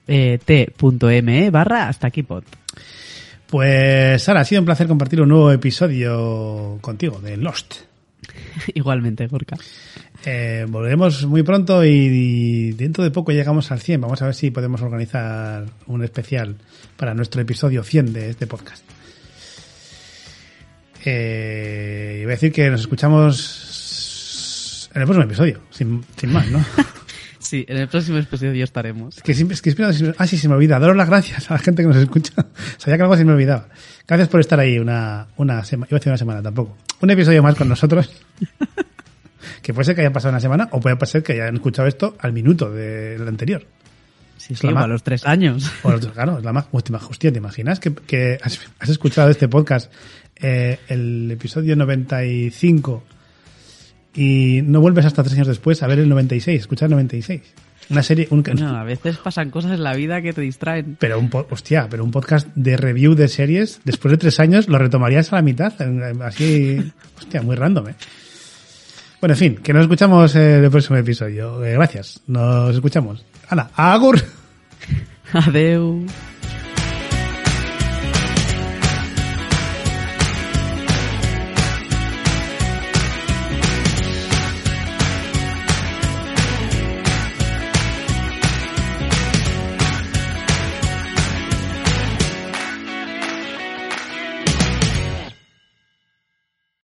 Eh, t.me barra hasta aquí pod. Pues Sara, ha sido un placer compartir un nuevo episodio contigo de Lost. <laughs> Igualmente, Gorka. Eh, volveremos muy pronto y, dentro de poco llegamos al 100. Vamos a ver si podemos organizar un especial para nuestro episodio 100 de este podcast. Eh, iba a decir que nos escuchamos en el próximo episodio, sin, sin más, ¿no? <laughs> Sí, en el próximo episodio estaremos. Es que siempre, es que siempre- ah, sí, se me olvida. Daros las gracias a la gente que nos escucha. <laughs> Sabía que algo se me olvidaba. Gracias por estar ahí una, una semana, iba a decir una semana tampoco. Un episodio más con nosotros. <laughs> que puede ser que haya pasado una semana o puede ser que hayan escuchado esto al minuto del anterior. Sí, Es sí, <laughs> a los tres años. O claro, es la más, hostia, hostia, ¿te imaginas que, que has, has escuchado este podcast, eh, el episodio 95 y no vuelves hasta tres años después a ver el 96, escuchar el 96? Una serie, un, No, a veces pasan cosas en la vida que te distraen. Pero un, po- hostia, pero un podcast de review de series, después de tres años, lo retomarías a la mitad. Así, <laughs> hostia, muy random, ¿eh? Bueno, en fin, que nos escuchamos en el próximo episodio. Eh, gracias, nos escuchamos. ¡Hala! ¡Agur! <laughs> Adeu.